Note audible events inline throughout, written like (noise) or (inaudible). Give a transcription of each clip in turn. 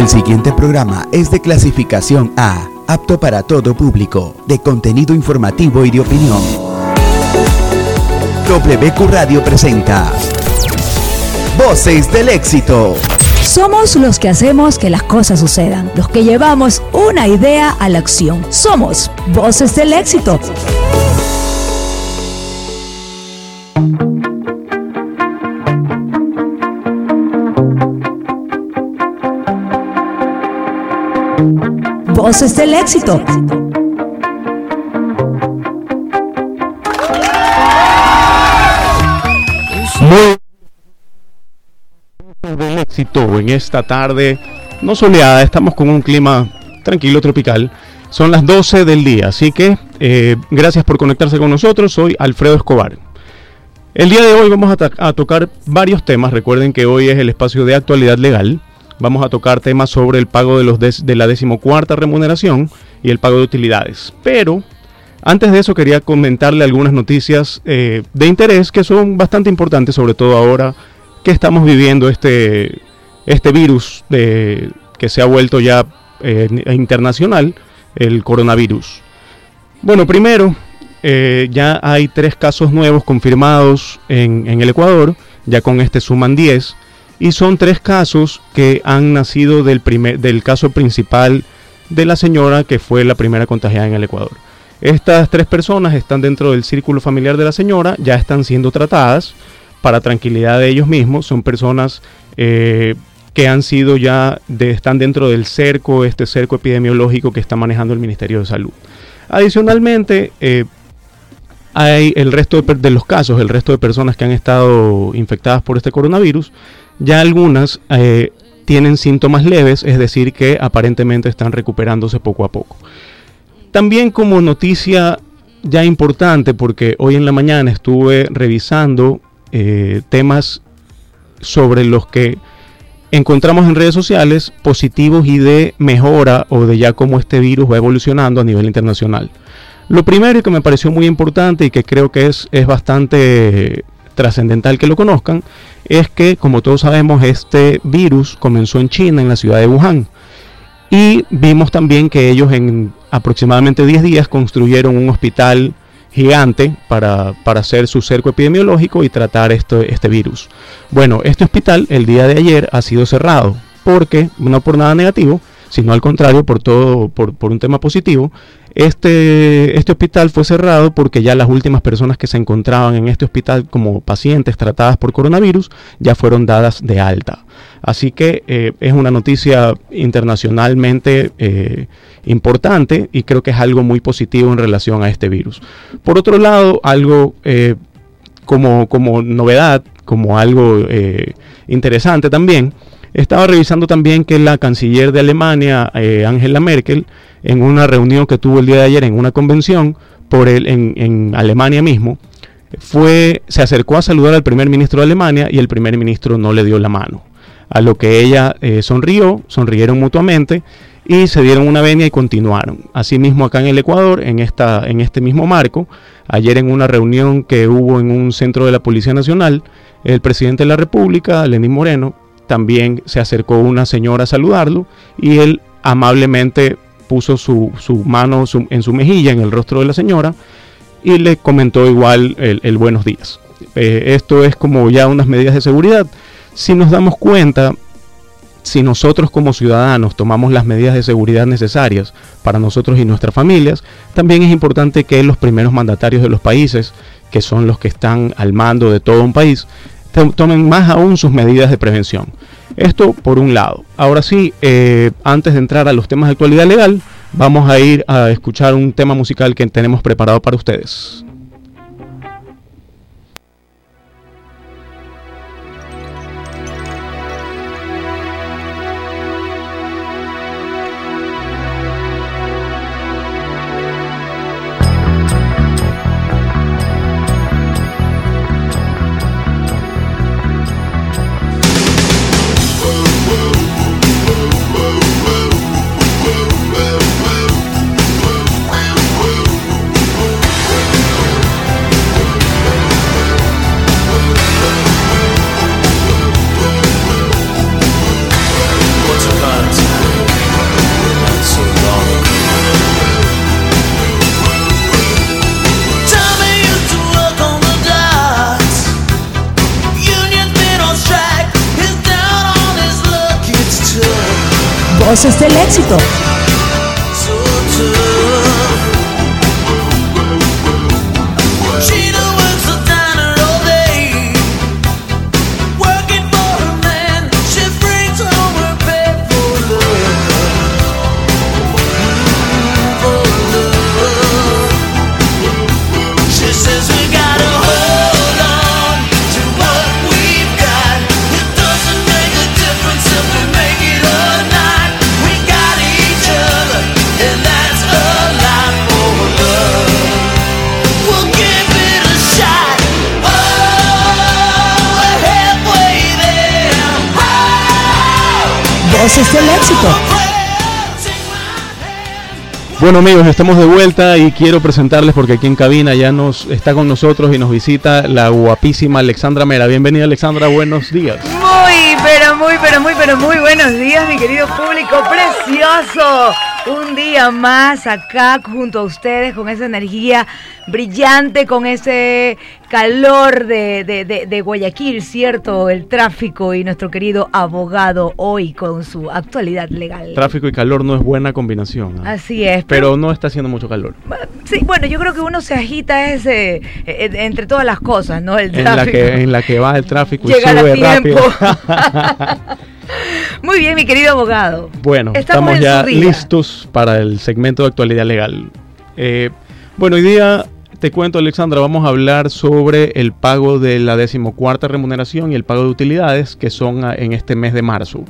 El siguiente programa es de clasificación A, apto para todo público, de contenido informativo y de opinión. WQ Radio presenta Voces del éxito. Somos los que hacemos que las cosas sucedan, los que llevamos una idea a la acción. Somos Voces del éxito. Voces del éxito. Muy del éxito en esta tarde no soleada, estamos con un clima tranquilo, tropical. Son las 12 del día, así que eh, gracias por conectarse con nosotros. Soy Alfredo Escobar. El día de hoy vamos a tocar varios temas. Recuerden que hoy es el espacio de actualidad legal. Vamos a tocar temas sobre el pago de, los de la decimocuarta remuneración y el pago de utilidades. Pero antes de eso quería comentarle algunas noticias eh, de interés que son bastante importantes, sobre todo ahora que estamos viviendo este, este virus que se ha vuelto ya eh, internacional, el coronavirus. Bueno, primero, eh, ya hay tres casos nuevos confirmados en, en, el Ecuador, ya con este suman 10, y son tres casos que han nacido del, primer, del caso principal de la señora que fue la primera contagiada en el Ecuador. Estas tres personas están dentro del círculo familiar de la señora, ya están siendo tratadas para tranquilidad de ellos mismos, son personas eh, que han sido ya, están dentro del cerco, este cerco epidemiológico que está manejando el Ministerio de Salud. Adicionalmente, eh, hay el resto de, los casos, el resto de personas que han estado infectadas por este coronavirus, ya algunas eh, tienen síntomas leves, es decir, que aparentemente están recuperándose poco a poco. También como noticia ya importante, porque hoy en la mañana estuve revisando eh, temas sobre los que encontramos en redes sociales positivos y de mejora o de ya cómo este virus va evolucionando a nivel internacional. Lo primero que me pareció muy importante y que creo que es, es bastante trascendental que lo conozcan, es que, como todos sabemos, este virus comenzó en China, en la ciudad de Wuhan. Y vimos también que ellos en aproximadamente 10 días construyeron un hospital gigante para, para, hacer su cerco epidemiológico y tratar este, este virus. Bueno, este hospital el día de ayer ha sido cerrado porque, no por nada negativo, sino al contrario, por todo, por, por, un tema positivo. Este, este hospital fue cerrado porque ya las últimas personas que se encontraban en este hospital como pacientes tratadas por coronavirus ya fueron dadas de alta. Así que eh, es una noticia internacionalmente eh, importante y creo que es algo muy positivo en relación a este virus. Por otro lado, algo eh, como, como novedad, como algo interesante también, estaba revisando también que la canciller de Alemania, eh, Angela Merkel, en una reunión que tuvo el día de ayer en una convención por el, en, Alemania mismo, fue, se acercó a saludar al primer ministro de Alemania y el primer ministro no le dio la mano. A lo que ella eh, sonrió, sonrieron mutuamente y se dieron una venia y continuaron. Asimismo acá en el Ecuador, en, esta, en este mismo marco, ayer en una reunión que hubo en un centro de la Policía Nacional, el presidente de la República, Lenín Moreno, también se acercó una señora a saludarlo y él amablemente puso su, su mano en su mejilla, en el rostro de la señora, y le comentó igual el, el buenos días. Eh, esto es como ya unas medidas de seguridad. Si nos damos cuenta, si nosotros como ciudadanos tomamos las medidas de seguridad necesarias para nosotros y nuestras familias, también es importante que los primeros mandatarios de los países, que son los que están al mando de todo un país, tomen más aún sus medidas de prevención. Esto por un lado. Ahora sí, eh, antes de entrar a los temas de actualidad legal, vamos a ir a escuchar un tema musical que tenemos preparado para ustedes. Voces del éxito. Voces del éxito. Bueno amigos, estamos de vuelta y quiero presentarles porque aquí en cabina ya nos está con nosotros y nos visita la guapísima Alexandra Mera. Bienvenida Alexandra, buenos días. Muy, pero muy, pero muy, pero muy buenos días mi querido público precioso. Un día más acá junto a ustedes con esa energía brillante, con ese calor de, Guayaquil, ¿cierto? El tráfico y nuestro querido abogado hoy con su actualidad legal. Tráfico y calor no es buena combinación. ¿ah? Así es. Pero, no está haciendo mucho calor. Sí, bueno, yo creo que uno se agita ese, eh, eh, entre todas las cosas, ¿no? El tráfico. En la que, en la que va el tráfico y sube rápido. (laughs) Muy bien, mi querido abogado. Bueno, estamos, ya listos para el segmento de actualidad legal. Eh, bueno, hoy día te cuento, Alexandra, vamos a hablar sobre el pago de la decimocuarta remuneración y el pago de utilidades que son en este mes de marzo.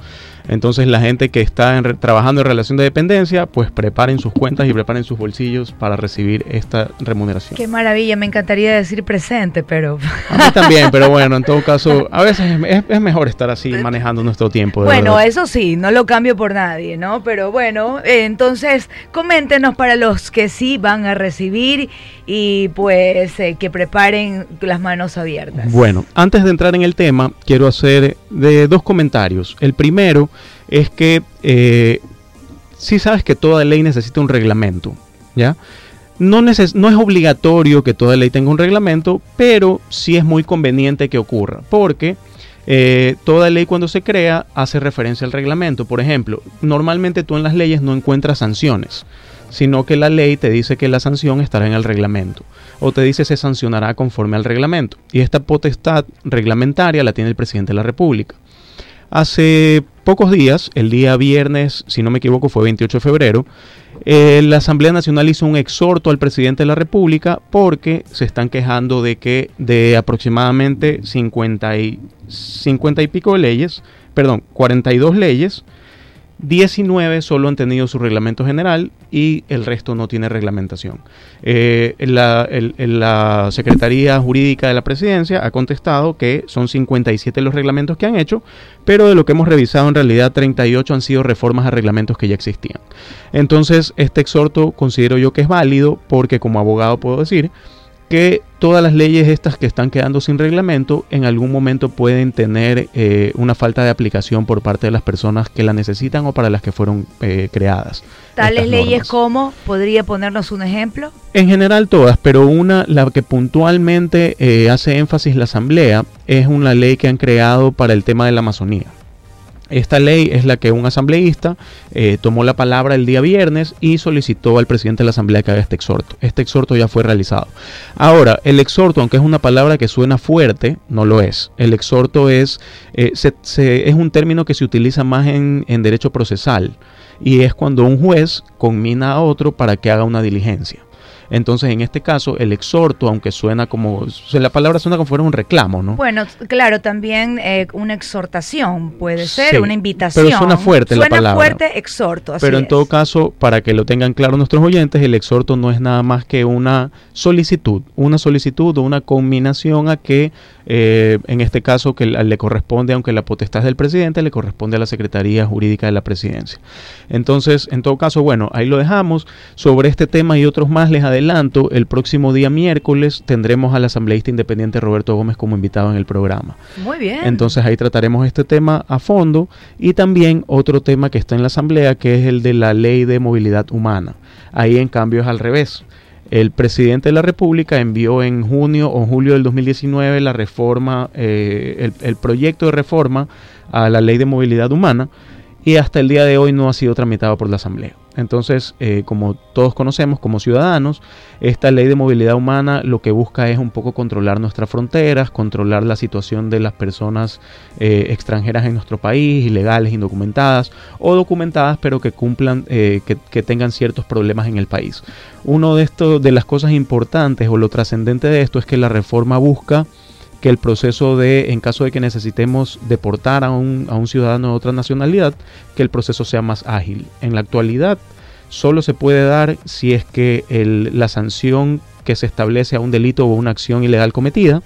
Entonces la gente que está trabajando en relación de dependencia, pues preparen sus cuentas y preparen sus bolsillos para recibir esta remuneración. Qué maravilla, me encantaría decir presente, pero... A mí también, pero (laughs) bueno, en todo caso, a veces es, mejor estar así manejando nuestro tiempo. bueno, eso sí, no lo cambio por nadie, ¿no? Pero bueno, entonces coméntenos para los que sí van a recibir y pues eh, que preparen las manos abiertas. Bueno, antes de entrar en el tema, quiero hacer de dos comentarios. El primero es que eh, si sabes que toda ley necesita un reglamento, ¿ya? No, no, es obligatorio que toda ley tenga un reglamento, pero sí es muy conveniente que ocurra, porque eh, toda ley cuando se crea hace referencia al reglamento. Por ejemplo, normalmente tú en las leyes no encuentras sanciones, sino que la ley te dice que la sanción estará en el reglamento, o te dice se sancionará conforme al reglamento. Y esta potestad reglamentaria la tiene el presidente de la República. Hace pocos días, el día viernes, si no me equivoco, fue 28 de febrero, eh, la Asamblea Nacional hizo un exhorto al presidente de la República porque se están quejando de que de aproximadamente 50 y, 50 y pico de leyes, perdón, 42 leyes, 19 solo han tenido su reglamento general y el resto no tiene reglamentación. Eh, la, la, Secretaría Jurídica de la Presidencia ha contestado que son 57 los reglamentos que han hecho, pero de lo que hemos revisado en realidad 38 han sido reformas a reglamentos que ya existían. Entonces, este exhorto considero yo que es válido porque como abogado puedo decir que todas las leyes estas que están quedando sin reglamento en algún momento pueden tener eh, una falta de aplicación por parte de las personas que la necesitan o para las que fueron eh, creadas. Tales leyes como, ¿podría ponernos un ejemplo? En general todas, pero una, la que puntualmente eh, hace énfasis la Asamblea, es una ley que han creado para el tema de la Amazonía. Esta ley es la que un asambleísta eh, tomó la palabra el día viernes y solicitó al presidente de la asamblea que haga este exhorto. Este exhorto ya fue realizado. Ahora, el exhorto, aunque es una palabra que suena fuerte, no lo es. El exhorto es, eh, es un término que se utiliza más en, en derecho procesal y es cuando un juez conmina a otro para que haga una diligencia. Entonces, en este caso, el exhorto, aunque suena como, la palabra suena como fuera un reclamo, ¿no? Bueno, claro, también eh, una exhortación puede ser, una invitación. Pero suena fuerte la palabra. Suena fuerte, exhorto. pero en todo caso, para que lo tengan claro nuestros oyentes, el exhorto no es nada más que una solicitud, una solicitud o una combinación a que, eh, en este caso, que le corresponde, aunque la potestad es del presidente, le corresponde a la Secretaría Jurídica de la Presidencia. Entonces, en todo caso, bueno, ahí lo dejamos. Sobre este tema y otros más les adelanto, el próximo día miércoles tendremos al asambleísta independiente Roberto Gómez como invitado en el programa. Muy bien. Entonces ahí trataremos este tema a fondo y también otro tema que está en la asamblea que es el de la ley de movilidad humana. Ahí en cambio es al revés. El presidente de la República envió en junio o julio del 2019 la reforma, eh, el proyecto de reforma a la ley de movilidad humana y hasta el día de hoy no ha sido tramitado por la Asamblea. Entonces, eh, como todos conocemos como ciudadanos, esta ley de movilidad humana lo que busca es un poco controlar nuestras fronteras, controlar la situación de las personas eh, extranjeras en nuestro país, ilegales, indocumentadas o documentadas, pero que cumplan, eh, que, que, tengan ciertos problemas en el país. Uno de estos, de las cosas importantes o lo trascendente de esto es que la reforma busca que el proceso de, en caso de que necesitemos deportar a un, a un ciudadano de otra nacionalidad, que el proceso sea más ágil. En la actualidad solo se puede dar si es que la sanción que se establece a un delito o una acción ilegal cometida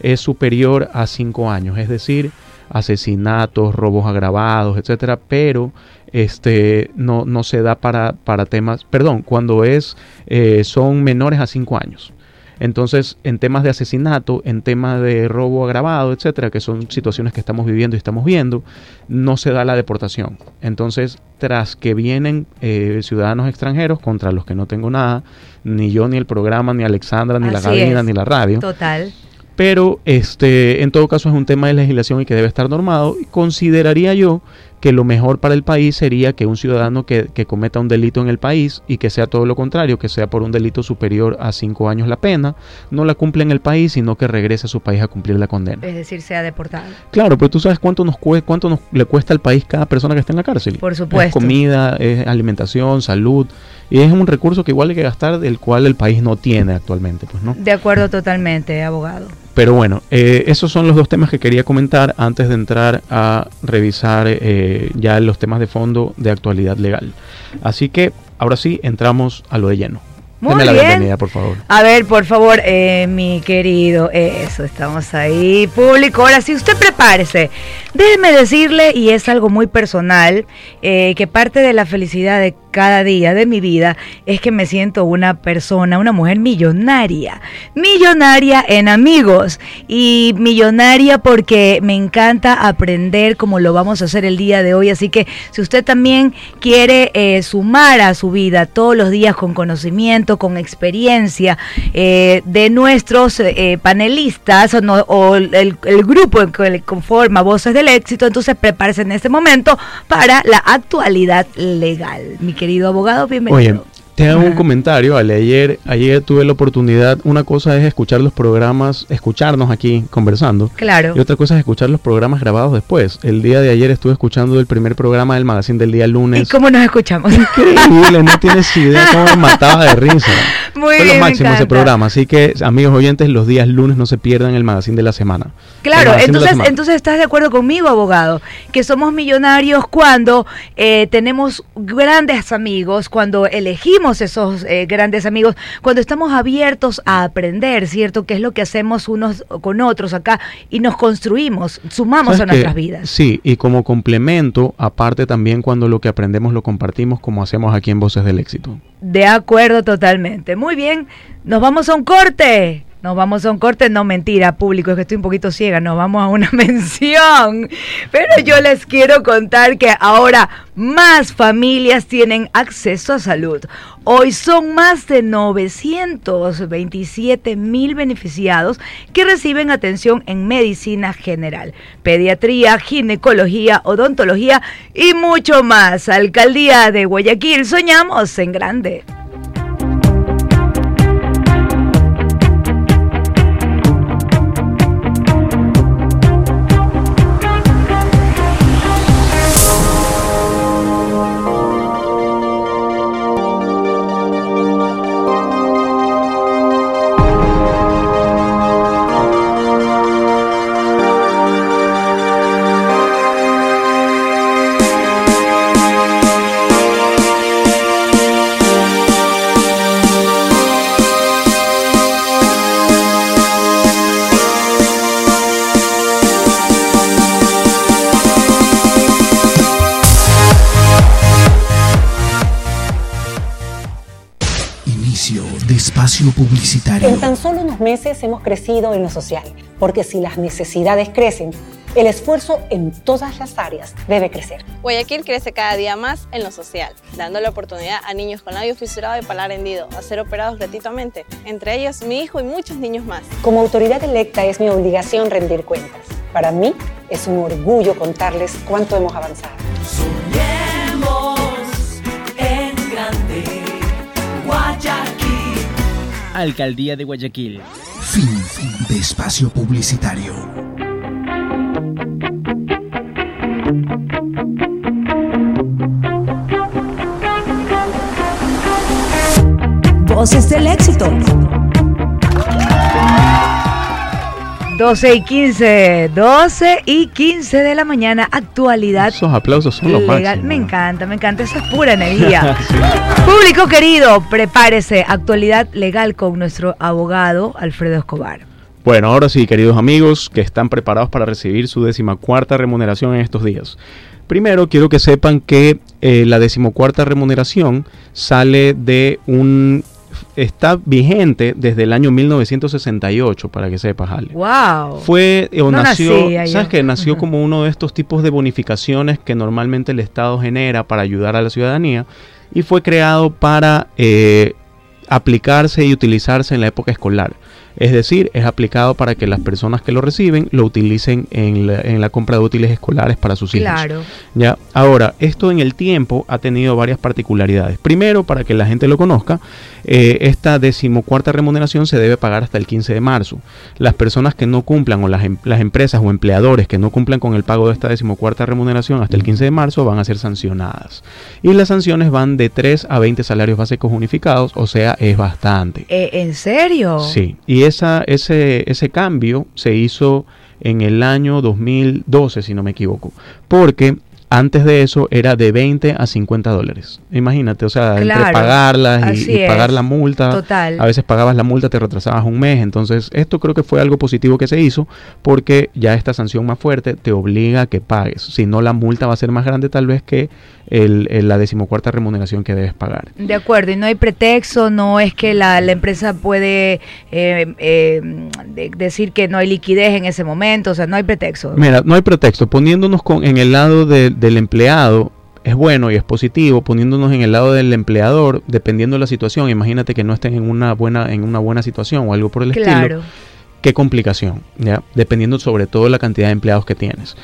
es superior a cinco años, es decir, asesinatos, robos agravados, etcétera, pero este no, no se da para, para temas, perdón, cuando es eh, son menores a cinco años. Entonces, en temas de asesinato, en temas de robo agravado, etcétera, que son situaciones que estamos viviendo y estamos viendo, no se da la deportación. Entonces, tras que vienen eh, ciudadanos extranjeros contra los que no tengo nada, ni yo, ni el programa, ni Alexandra, ni la cabina, ni la radio. Total. Pero este, en todo caso es un tema de legislación y que debe estar normado. Consideraría yo que lo mejor para el país sería que un ciudadano que, que, cometa un delito en el país y que sea todo lo contrario, que sea por un delito superior a cinco años la pena, no la cumple en el país, sino que regrese a su país a cumplir la condena. Es decir, sea deportado. Claro, pero tú sabes cuánto nos cuesta, cuánto nos, le cuesta al país cada persona que está en la cárcel. Por supuesto. Es comida, es alimentación, salud, y es un recurso que igual hay que gastar del cual el país no tiene actualmente, pues, ¿no? De acuerdo totalmente, abogado. Pero bueno, eh, esos son los dos temas que quería comentar antes de entrar a revisar eh, ya los temas de fondo de actualidad legal. Así que ahora sí, entramos a lo de lleno. Muy Deme la bien. bienvenida, por favor. A ver, por favor, eh, mi querido, eso, estamos ahí, público. Ahora sí, usted prepárese. Déjeme decirle, y es algo muy personal, que parte de la felicidad de cada día de mi vida es que me siento una persona, una mujer millonaria. Millonaria en amigos y millonaria porque me encanta aprender como lo vamos a hacer el día de hoy. Así que si usted también quiere eh, sumar a su vida todos los días con conocimiento, con experiencia eh, de nuestros eh, panelistas o, el, el, grupo que conforma Voces del Éxito, entonces prepárese en este momento para la actualidad legal. Mi abogado, bienvenido. Oye, te hago un comentario, Ale. Ayer, ayer tuve la oportunidad, una cosa es escuchar los programas, escucharnos aquí conversando. Claro. Y otra cosa es escuchar los programas grabados después. El día de ayer estuve escuchando el primer programa del magazine del día lunes. ¿Y cómo nos escuchamos? Increíble, no tienes (laughs) idea cómo me mataba de risa. Muy Fue bien, lo máximo me ese programa. Así que, amigos oyentes, los días lunes no se pierdan el magazine de la semana. Claro, entonces, semana. entonces estás de acuerdo conmigo, abogado, que somos millonarios cuando eh, tenemos grandes amigos, cuando elegimos esos eh, grandes amigos, cuando estamos abiertos a aprender, ¿cierto? Que es lo que hacemos unos con otros acá y nos construimos, sumamos ¿Sabes a nuestras vidas. Sí, y como complemento, aparte también cuando lo que aprendemos lo compartimos como hacemos aquí en Voces del Éxito. De acuerdo totalmente. Muy bien, nos vamos a un corte. Nos vamos a un corte, no mentira, público, es que estoy un poquito ciega, nos vamos a una (laughs) mención. Pero yo les quiero contar que ahora más familias tienen acceso a salud. Hoy son más de 927 mil beneficiados que reciben atención en medicina general, pediatría, ginecología, odontología y mucho más. Alcaldía de Guayaquil, soñamos en grande. de espacio publicitario. En tan solo unos meses hemos crecido en lo social, porque si las necesidades crecen, el esfuerzo en todas las áreas debe crecer. Guayaquil crece cada día más en lo social, dando la oportunidad a niños con labio fisurado y palar hendido a ser operados gratuitamente, entre ellos mi hijo y muchos niños más. Como autoridad electa es mi obligación rendir cuentas. Para mí es un orgullo contarles cuánto hemos avanzado. Soñemos en grande, Guayaquil. Alcaldía de Guayaquil. Fin de espacio publicitario. Voces del éxito. 12 y 15, 12 y 15 de la mañana, actualidad. Esos aplausos son los legal. Me encanta, me encanta, eso es pura (laughs) energía. Público querido, prepárese, actualidad legal con nuestro abogado Alfredo Escobar. Bueno, ahora sí, queridos amigos, que están preparados para recibir su decimacuarta remuneración en estos días. Primero, quiero que sepan que eh, la decimocuarta remuneración sale de un... está vigente desde el año 1968, para que sepas, Ale. ¡Wow! Fue o No nació. ¿sabes qué? Nació como uno de estos tipos de bonificaciones que normalmente el Estado genera para ayudar a la ciudadanía y fue creado para eh, aplicarse y utilizarse en la época escolar. Es decir, es aplicado para que las personas que lo reciben lo utilicen en la, en la compra de útiles escolares para sus hijos. Claro. Ya, ahora, esto en el tiempo ha tenido varias particularidades. Primero, para que la gente lo conozca, eh, esta decimocuarta remuneración se debe pagar hasta el 15 de marzo. Las personas que no cumplan o las, em- las empresas o empleadores que no cumplan con el pago de esta decimocuarta remuneración hasta el 15 de marzo van a ser sancionadas. Y las sanciones van de 3 a 20 salarios básicos unificados, o sea, es bastante. Eh, ¿En serio? Sí, y ese, ese cambio se hizo en el año 2012, si no me equivoco, porque antes de eso era de 20 a 50 dólares. Imagínate, o sea, entre pagarlas y, y pagar es. la multa, Total. a veces pagabas la multa, te retrasabas un mes, entonces esto creo que fue algo positivo que se hizo, porque ya esta sanción más fuerte te obliga a que pagues, si no la multa va a ser más grande tal vez que el, el- la decimocuarta remuneración que debes pagar. De acuerdo, y no hay pretexto, no es que la, la empresa puede eh, eh, de- decir que no hay liquidez en ese momento, o sea, no hay pretexto. Mira, no hay pretexto. Poniéndonos con, en el lado de- del empleado es bueno y es positivo. Poniéndonos en el lado del empleador, dependiendo de la situación, imagínate que no estén en una buena en una buena situación o algo por el estilo. Qué complicación, ya, dependiendo sobre todo de la cantidad de empleados que tienes.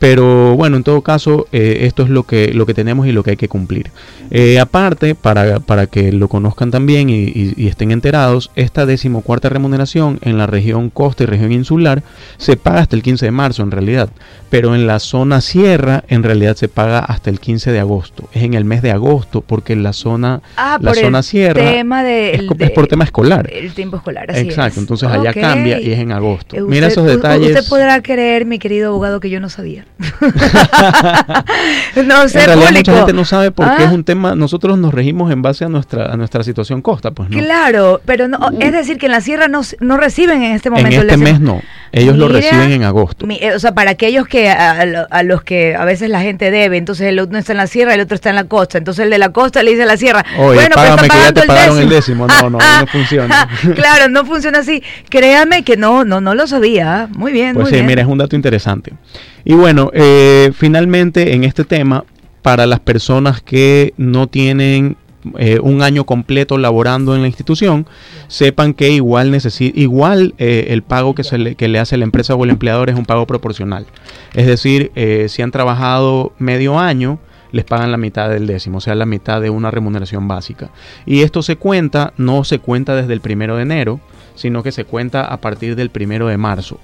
Pero bueno, en todo caso, eh, esto es lo que, lo que tenemos y lo que hay que cumplir. Eh, aparte, para, para que lo conozcan también y, y- y estén enterados, esta decimocuarta remuneración en la región costa y región insular se paga hasta el 15 de marzo en realidad, pero en la zona sierra en realidad se paga hasta el 15 de agosto. Es en el mes de agosto porque en la zona, Ah, la zona el sierra tema de, es, por tema escolar. El tiempo escolar, así Exacto, es. entonces allá cambia y es en agosto. Mira esos detalles. Usted podrá creer, mi querido abogado, que yo no sabía. (laughs) no sé, en realidad público. mucha gente no sabe porque Ah. es un tema, nosotros nos regimos en base a nuestra a nuestra situación costa, pues no. Claro, pero no, es decir, que en la sierra no, no reciben en este en momento. el este mes no, ellos lo reciben en agosto. Mi- eh, o sea, para aquellos que a, a lo- a los que a veces la gente debe, entonces el uno está en la sierra, el otro está en la costa, entonces el de la costa le dice a la sierra, Oye, bueno, pues págame está que ya pagando te pagaron el décimo. No, no, no (laughs) funciona. (laughs) claro, no funciona así. Créame que no, no, no lo sabía. Muy bien, Pues muy sí, bien. mira, es un dato interesante. Y bueno, eh, finalmente en este tema, para las personas que no tienen eh, un año completo laborando en la institución, sepan que igual igual eh, el pago que, se le, que le hace la empresa o el empleador es un pago proporcional. Es decir, eh, si han trabajado medio año, les pagan la mitad del décimo, o sea, la mitad de una remuneración básica. Y esto se cuenta, no se cuenta desde el primero de enero, sino que se cuenta a partir del primero de marzo.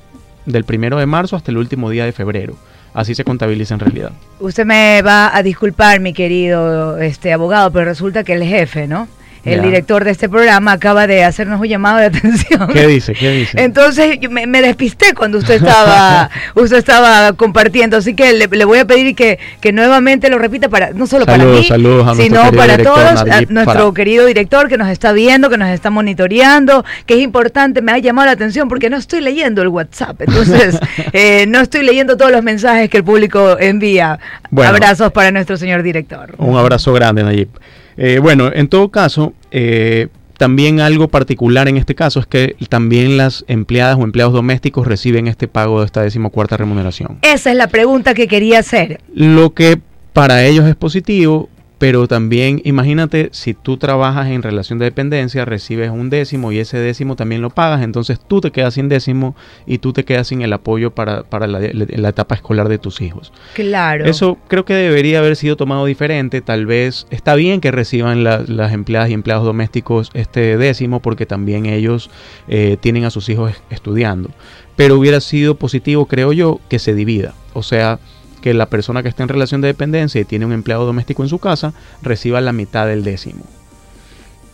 Del primero de marzo hasta el último día de febrero. Así se contabiliza en realidad. Usted me va a disculpar, mi querido este abogado, pero resulta que el jefe, ¿no? El director de este programa acaba de hacernos un llamado de atención. ¿Qué dice? ¿Qué dice? (laughs) Entonces yo me, me despisté cuando usted estaba (laughs) usted estaba compartiendo, así que le, le voy a pedir que, que nuevamente lo repita para no solo para mí, saludos a nuestro sino para todos, a nuestro querido director que nos está viendo, que nos está monitoreando, que es importante, me ha llamado la atención porque no estoy leyendo el WhatsApp, entonces (laughs) eh, no estoy leyendo todos los mensajes que el público envía. Bueno. Abrazos para nuestro señor director. Un abrazo grande, Nayib. Eh, bueno, en todo caso, eh, también algo particular en este caso es que también las empleadas o empleados domésticos reciben este pago de esta decimocuarta remuneración. Esa es la pregunta que quería hacer. Lo que para ellos es positivo pero también imagínate si tú trabajas en relación de dependencia, recibes un décimo y ese décimo también lo pagas, entonces tú te quedas sin décimo y tú te quedas sin el apoyo para, para la, la etapa escolar de tus hijos. Claro. Eso creo que debería haber sido tomado diferente, tal vez está bien que reciban las empleadas y empleados domésticos este décimo porque también ellos eh, tienen a sus hijos estudiando, pero hubiera sido positivo, creo yo, que se divida, o sea, que la persona que está en relación de dependencia y tiene un empleado doméstico en su casa reciba la mitad del décimo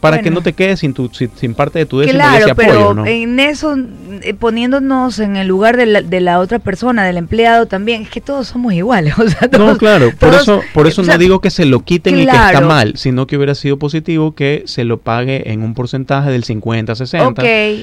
para que no te quedes sin, tu, sin, parte de tu décimo claro, pero en eso, eh, poniéndonos en el lugar de la, de la, otra persona, del empleado también, es que todos somos iguales. (laughs) no, claro, por eso, por eso no digo que se lo quiten y que está mal, sino que hubiera sido positivo que se lo pague en un porcentaje del 50, 60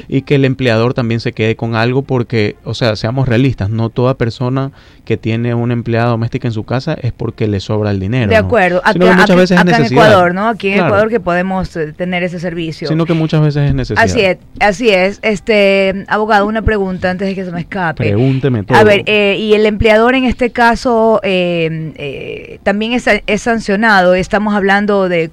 y que el empleador también se quede con algo porque, o sea, seamos realistas, no toda persona que tiene una empleada doméstica en su casa es porque le sobra el dinero. De acuerdo, acá, muchas veces acá en Ecuador, ¿no? Aquí en Ecuador que podemos tener ese servicio. Sino que muchas veces es necesario. Así es, así es. Este, abogado, una pregunta antes de que se me escape. Pregúnteme todo. A ver, eh, y el empleador en este caso eh, eh, también es, es, sancionado. Estamos hablando de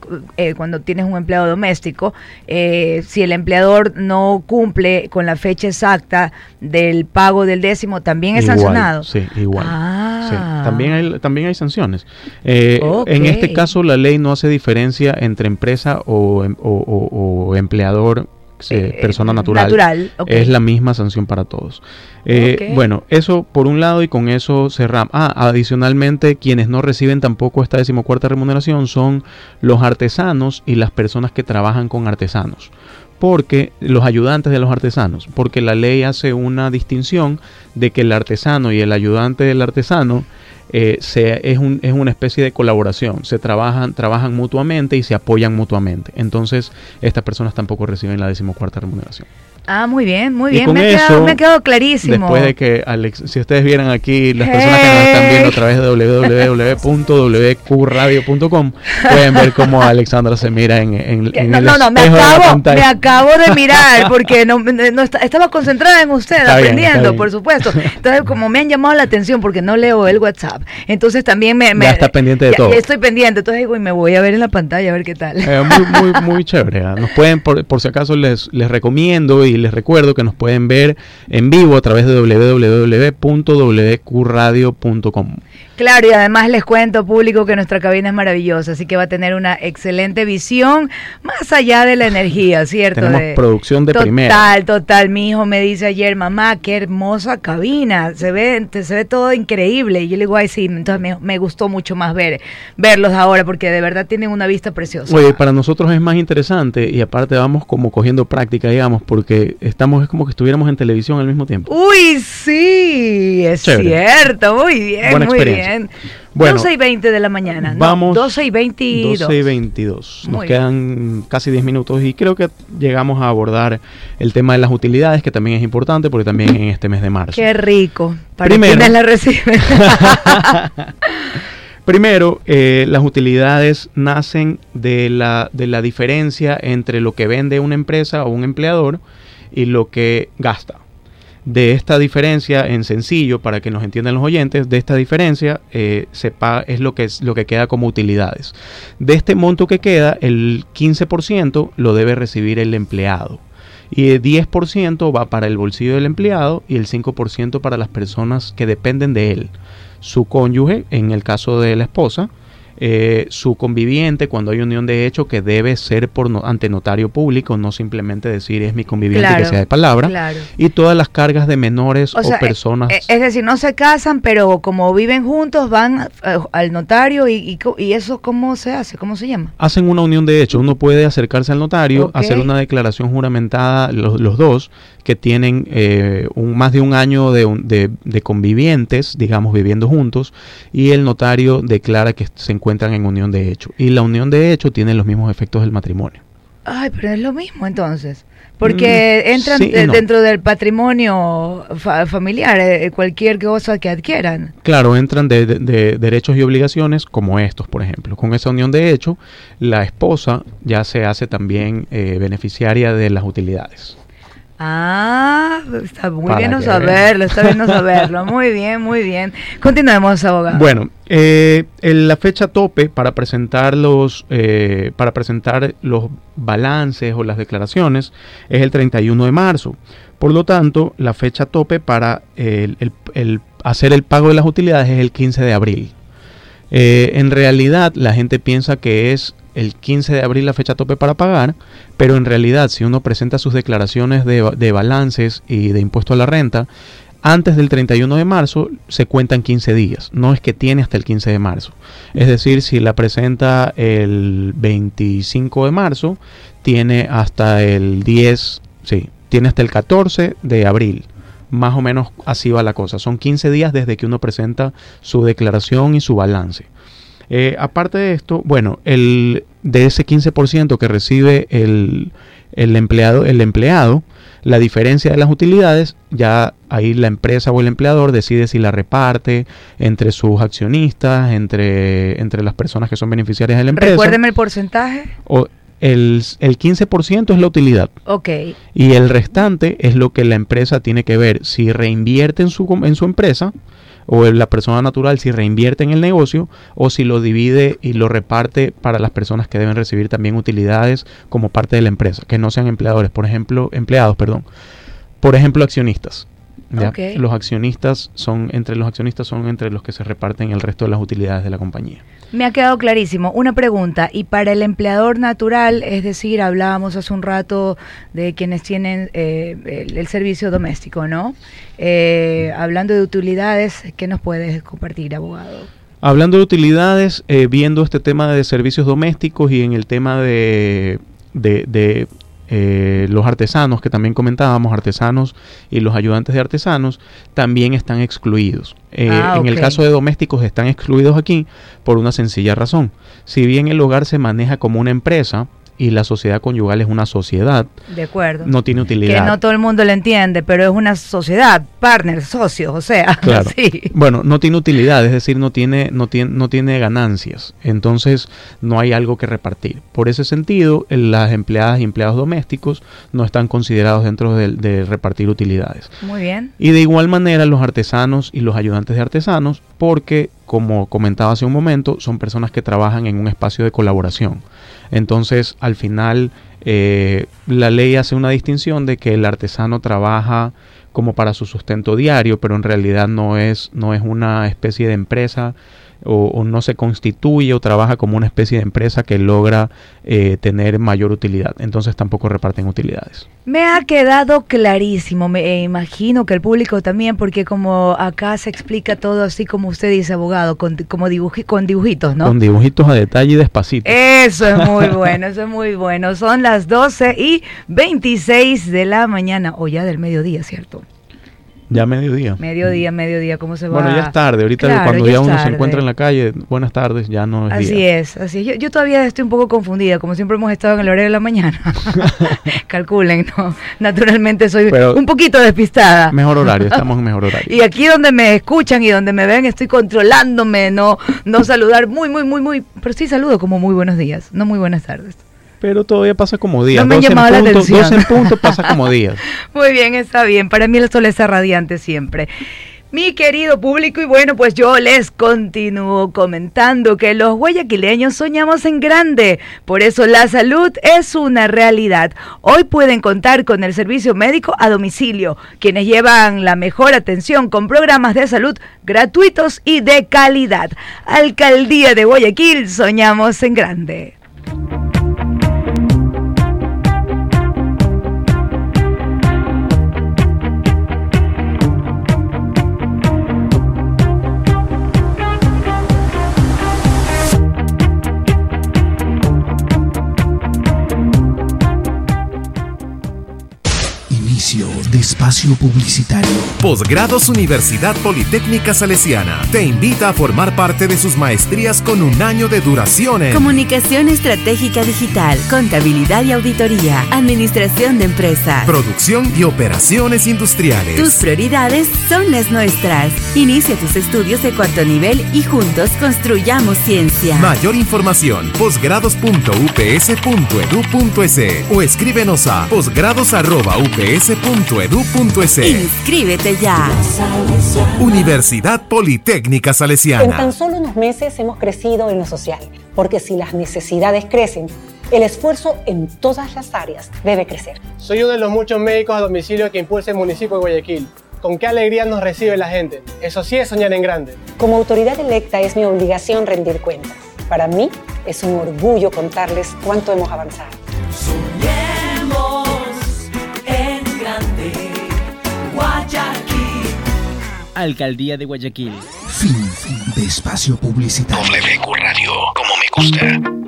cuando tienes un empleado doméstico. si el empleador no cumple con la fecha exacta del pago del décimo, también es sancionado. Sí, igual. Ah. También hay, también hay sanciones. En este caso, la ley no hace diferencia entre empresa o, em, o, empleador, eh, persona natural, es la misma sanción para todos. Eh, bueno, eso por un lado y con eso cerramos. Ah, adicionalmente, quienes no reciben tampoco esta decimocuarta remuneración son los artesanos y las personas que trabajan con artesanos porque los ayudantes de los artesanos, porque la ley hace una distinción de que el artesano y el ayudante del artesano eh, es, un, es, una especie de colaboración, se trabajan, trabajan mutuamente y se apoyan mutuamente. Entonces, estas personas tampoco reciben la decimocuarta remuneración. Ah, muy bien, muy bien. Me, ha quedado, clarísimo. Después de que, Alex, si ustedes vieran aquí, las personas que nos están viendo a través de www.wqradio.com, pueden ver cómo Alexandra se mira en, en, en no, el No, no, me acabo, me acabo de mirar (laughs) porque no, no estaba concentrada en usted, aprendiendo, por supuesto. Entonces, como me han llamado la atención porque no leo el WhatsApp, entonces también me... ya está pendiente de todo. estoy pendiente, entonces digo, y me voy a ver en la pantalla a ver qué tal. Eh, muy, muy, muy chévere. ¿ah? Nos pueden, por, por si acaso les, les recomiendo y les recuerdo que nos pueden ver en vivo a través de www.wqradio.com. Claro, y además les cuento, público, que nuestra cabina es maravillosa, así que va a tener una excelente visión más allá de la energía, ¿cierto? Tenemos producción de primera. Total, total. Mi hijo me dice ayer, mamá, qué hermosa cabina, se ve, se ve todo increíble. Y yo le digo, ay, sí, entonces me, gustó mucho más ver, verlos ahora, porque de verdad tienen una vista preciosa. Oye, para nosotros es más interesante y aparte vamos como cogiendo práctica, digamos, porque estamos, es como que estuviéramos en televisión al mismo tiempo. Uy, sí, es cierto, muy bien, muy bien. Bueno, 12 y 20 de la mañana. Vamos. 12 y 22. 12 y 22. Nos quedan casi 10 minutos y creo que llegamos a abordar el tema de las utilidades, que también es importante porque también en este mes de marzo. Qué rico. Para Primero, la reciben. (laughs) (laughs) Primero, eh, las utilidades nacen de la, de la diferencia entre lo que vende una empresa o un empleador y lo que gasta de esta diferencia, en sencillo, para que nos entiendan los oyentes, de esta diferencia eh, es lo que, es lo que queda como utilidades. De este monto que queda, el 15% lo debe recibir el empleado. Y el 10% va para el bolsillo del empleado y el 5% para las personas que dependen de él. Su cónyuge, en el caso de la esposa, eh, su conviviente cuando hay unión de hecho que debe ser por ante notario público, no simplemente decir es mi conviviente que sea de palabra, y todas las cargas de menores o, eh, personas. Eh, es decir, no se casan, pero como viven juntos van al notario y, y, eso cómo se hace, cómo se llama. Hacen una unión de hecho, uno puede acercarse al notario, hacer una declaración juramentada los, los dos que tienen eh, un, más de un año de, de, convivientes, digamos, viviendo juntos, y el notario declara que se encuentran en unión de hecho. Y la unión de hecho tiene los mismos efectos del matrimonio. Ay, pero es lo mismo entonces. Porque mm, entran dentro del patrimonio familiar, eh, cualquier cosa que adquieran. Claro, entran de, derechos y obligaciones como estos, por ejemplo. Con esa unión de hecho, la esposa ya se hace también eh, beneficiaria de las utilidades. Ah, está muy bien no saberlo, (laughs) está bien no saberlo. Muy bien, muy bien. Continuemos, abogado. Bueno, eh, la fecha tope para presentar los eh, para presentar los balances o las declaraciones es el 31 de marzo. Por lo tanto, la fecha tope para el, hacer el pago de las utilidades es el 15 de abril. Eh, en realidad, la gente piensa que es el 15 de abril la fecha tope para pagar, pero en realidad si uno presenta sus declaraciones de, balances y de impuesto a la renta, antes del 31 de marzo se cuentan 15 días, no es que tiene hasta el 15 de marzo. Es decir, si la presenta el 25 de marzo, tiene hasta el 10, sí, tiene hasta el 14 de abril. Más o menos así va la cosa. Son 15 días desde que uno presenta su declaración y su balance. Eh, aparte de esto, bueno, el, de ese 15% que recibe el, empleado, el empleado, la diferencia de las utilidades, ya ahí la empresa o el empleador decide si la reparte entre sus accionistas, entre, entre las personas que son beneficiarias de la empresa. Recuérdeme el porcentaje. O el, el 15% es la utilidad. Ok. Y el restante es lo que la empresa tiene que ver si reinvierte en su, en su empresa o la persona natural si reinvierte en el negocio o si lo divide y lo reparte para las personas que deben recibir también utilidades como parte de la empresa, que no sean empleadores, por ejemplo, empleados, perdón. Por ejemplo, accionistas. Los accionistas son entre los accionistas son entre los que se reparten el resto de las utilidades de la compañía. Me ha quedado clarísimo. Una pregunta, y para el empleador natural, es decir, hablábamos hace un rato de quienes tienen eh, el, servicio doméstico, ¿no? Eh, hablando de utilidades, ¿qué nos puedes compartir, abogado? Hablando de utilidades, eh, viendo este tema de servicios domésticos y en el tema de, de eh, los artesanos que también comentábamos, artesanos y los ayudantes de artesanos, también están excluidos. Eh, ah, en el caso de domésticos están excluidos aquí por una sencilla razón. Si bien el hogar se maneja como una empresa, y la sociedad conyugal es una sociedad. De acuerdo. No tiene utilidad. Que no todo el mundo lo entiende, pero es una sociedad, partners, socios, o sea. (laughs) Claro. Bueno, no tiene utilidad, es decir, no tiene, no tiene, no tiene ganancias. Entonces, no hay algo que repartir. Por ese sentido, las empleadas y empleados domésticos no están considerados dentro de, de repartir utilidades. Muy bien. Y de igual manera, los artesanos y los ayudantes de artesanos, porque, como comentaba hace un momento, son personas que trabajan en un espacio de colaboración. Entonces, al final, eh, la ley hace una distinción de que el artesano trabaja como para su sustento diario, pero en realidad no es, no es una especie de empresa o, no se constituye o trabaja como una especie de empresa que logra eh, tener mayor utilidad. Entonces tampoco reparten utilidades. Me ha quedado clarísimo, me eh, imagino que el público también, porque como acá se explica todo así como usted dice, abogado, con, como con dibujitos, ¿no? Con dibujitos a detalle y despacito. Eso es muy (laughs) bueno, eso es muy bueno. Son las 12 y 26 de la mañana, o ya del mediodía, ¿cierto? Ya mediodía. Mediodía, mediodía, ¿cómo se va? Bueno, ya es tarde. Ahorita cuando ya, uno se encuentra en la calle, buenas tardes, ya no es Así es, así es. Yo, todavía estoy un poco confundida, como siempre hemos estado en el horario de la mañana. (laughs) Calculen, ¿no? Naturalmente soy un poquito despistada. Mejor horario, (laughs) estamos en mejor horario. y aquí donde me escuchan y donde me ven, estoy controlándome, no, no saludar muy, muy, muy, muy, pero sí saludo como muy buenos días, no muy buenas tardes pero todavía pasa como días. No me en la atención. en punto pasa como (laughs) días. Muy bien, está bien. Para mí el sol está radiante siempre. Mi querido público, y bueno, pues yo les continúo comentando que los guayaquileños soñamos en grande, por eso la salud es una realidad. Hoy pueden contar con el servicio médico a domicilio, quienes llevan la mejor atención con programas de salud gratuitos y de calidad. Alcaldía de Guayaquil, soñamos en grande. De espacio publicitario. Posgrados Universidad Politécnica Salesiana te invita a formar parte de sus maestrías con un año de duración en Comunicación Estratégica Digital, Contabilidad y Auditoría, Administración de Empresas, Producción y Operaciones Industriales. Tus prioridades son las nuestras. Inicia tus estudios de cuarto nivel y juntos construyamos ciencia. Mayor información, posgrados.ups.edu.es o escríbenos a posgrados.ups.edu.es. Inscríbete ya. Universidad Politécnica En Salesiana. tan solo unos meses hemos crecido en lo social, porque si las necesidades crecen, el esfuerzo en todas las áreas debe crecer. Soy uno de los muchos médicos a domicilio que impulsa el municipio de Guayaquil. Con qué alegría nos recibe la gente. Eso sí es soñar en grande. Como autoridad electa es mi obligación rendir cuentas. Para mí es un orgullo contarles cuánto hemos avanzado. Alcaldía de Guayaquil. Fin, fin de espacio publicitario. WQ Radio, como me gusta.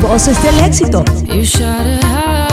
Voces del éxito. You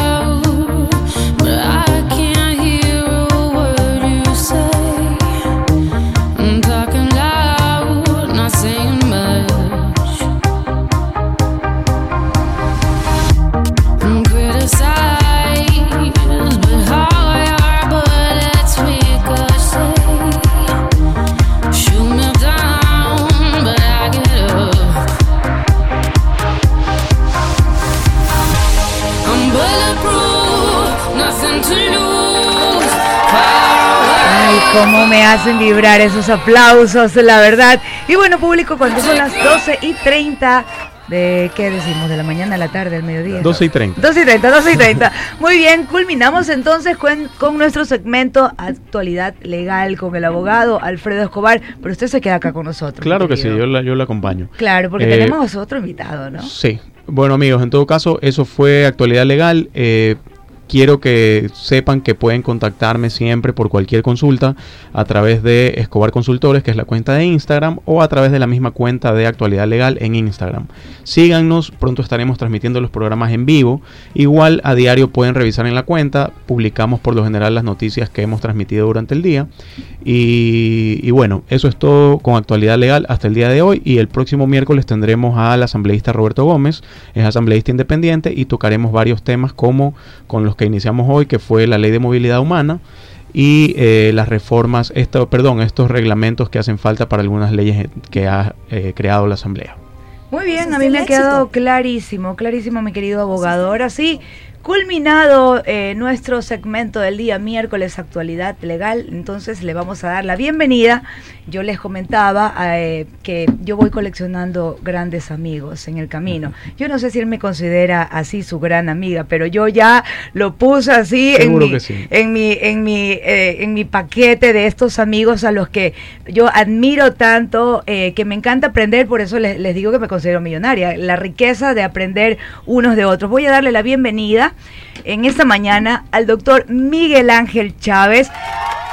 cómo me hacen vibrar esos aplausos, la verdad. Y bueno, público, cuando son las 12 y 30 de, ¿qué decimos? De la mañana a la tarde, al mediodía. 12 y 30. 12 y 30, 12 y 30. Muy bien, culminamos entonces con, con nuestro segmento Actualidad Legal con el abogado Alfredo Escobar, pero usted se queda acá con nosotros. Claro que sí, yo la, yo la acompaño. Claro, porque Eh, tenemos otro invitado, ¿no? Sí. Bueno amigos, en todo caso, eso fue actualidad legal. Eh, quiero que sepan que pueden contactarme siempre por cualquier consulta a través de Escobar Consultores, que es la cuenta de Instagram, o a través de la misma cuenta de actualidad legal en Instagram. Síganos, pronto estaremos transmitiendo los programas en vivo. Igual a diario pueden revisar en la cuenta, publicamos por lo general las noticias que hemos transmitido durante el día. Y, bueno, eso es todo con actualidad legal hasta el día de hoy. Y el próximo miércoles tendremos al asambleísta Roberto Gómez, es asambleísta independiente, y tocaremos varios temas como con los que iniciamos hoy, que fue la ley de movilidad humana y eh, las reformas, esto, perdón, estos reglamentos que hacen falta para algunas leyes que ha eh, creado la Asamblea. Muy bien, a mí me ha quedado clarísimo, clarísimo, mi querido abogado. Ahora sí, culminado eh, nuestro segmento del día miércoles actualidad legal, entonces le vamos a dar la bienvenida. Yo les comentaba eh, que yo voy coleccionando grandes amigos en el camino. Yo no sé si él me considera así su gran amiga, pero yo ya lo puse así en mi, sí. en mi, en mi, eh, en mi paquete de estos amigos a los que yo admiro tanto, eh, que me encanta aprender, por eso les, les digo que me considero millonaria, la riqueza de aprender unos de otros. Voy a darle la bienvenida en esta mañana al doctor Miguel Ángel Chávez.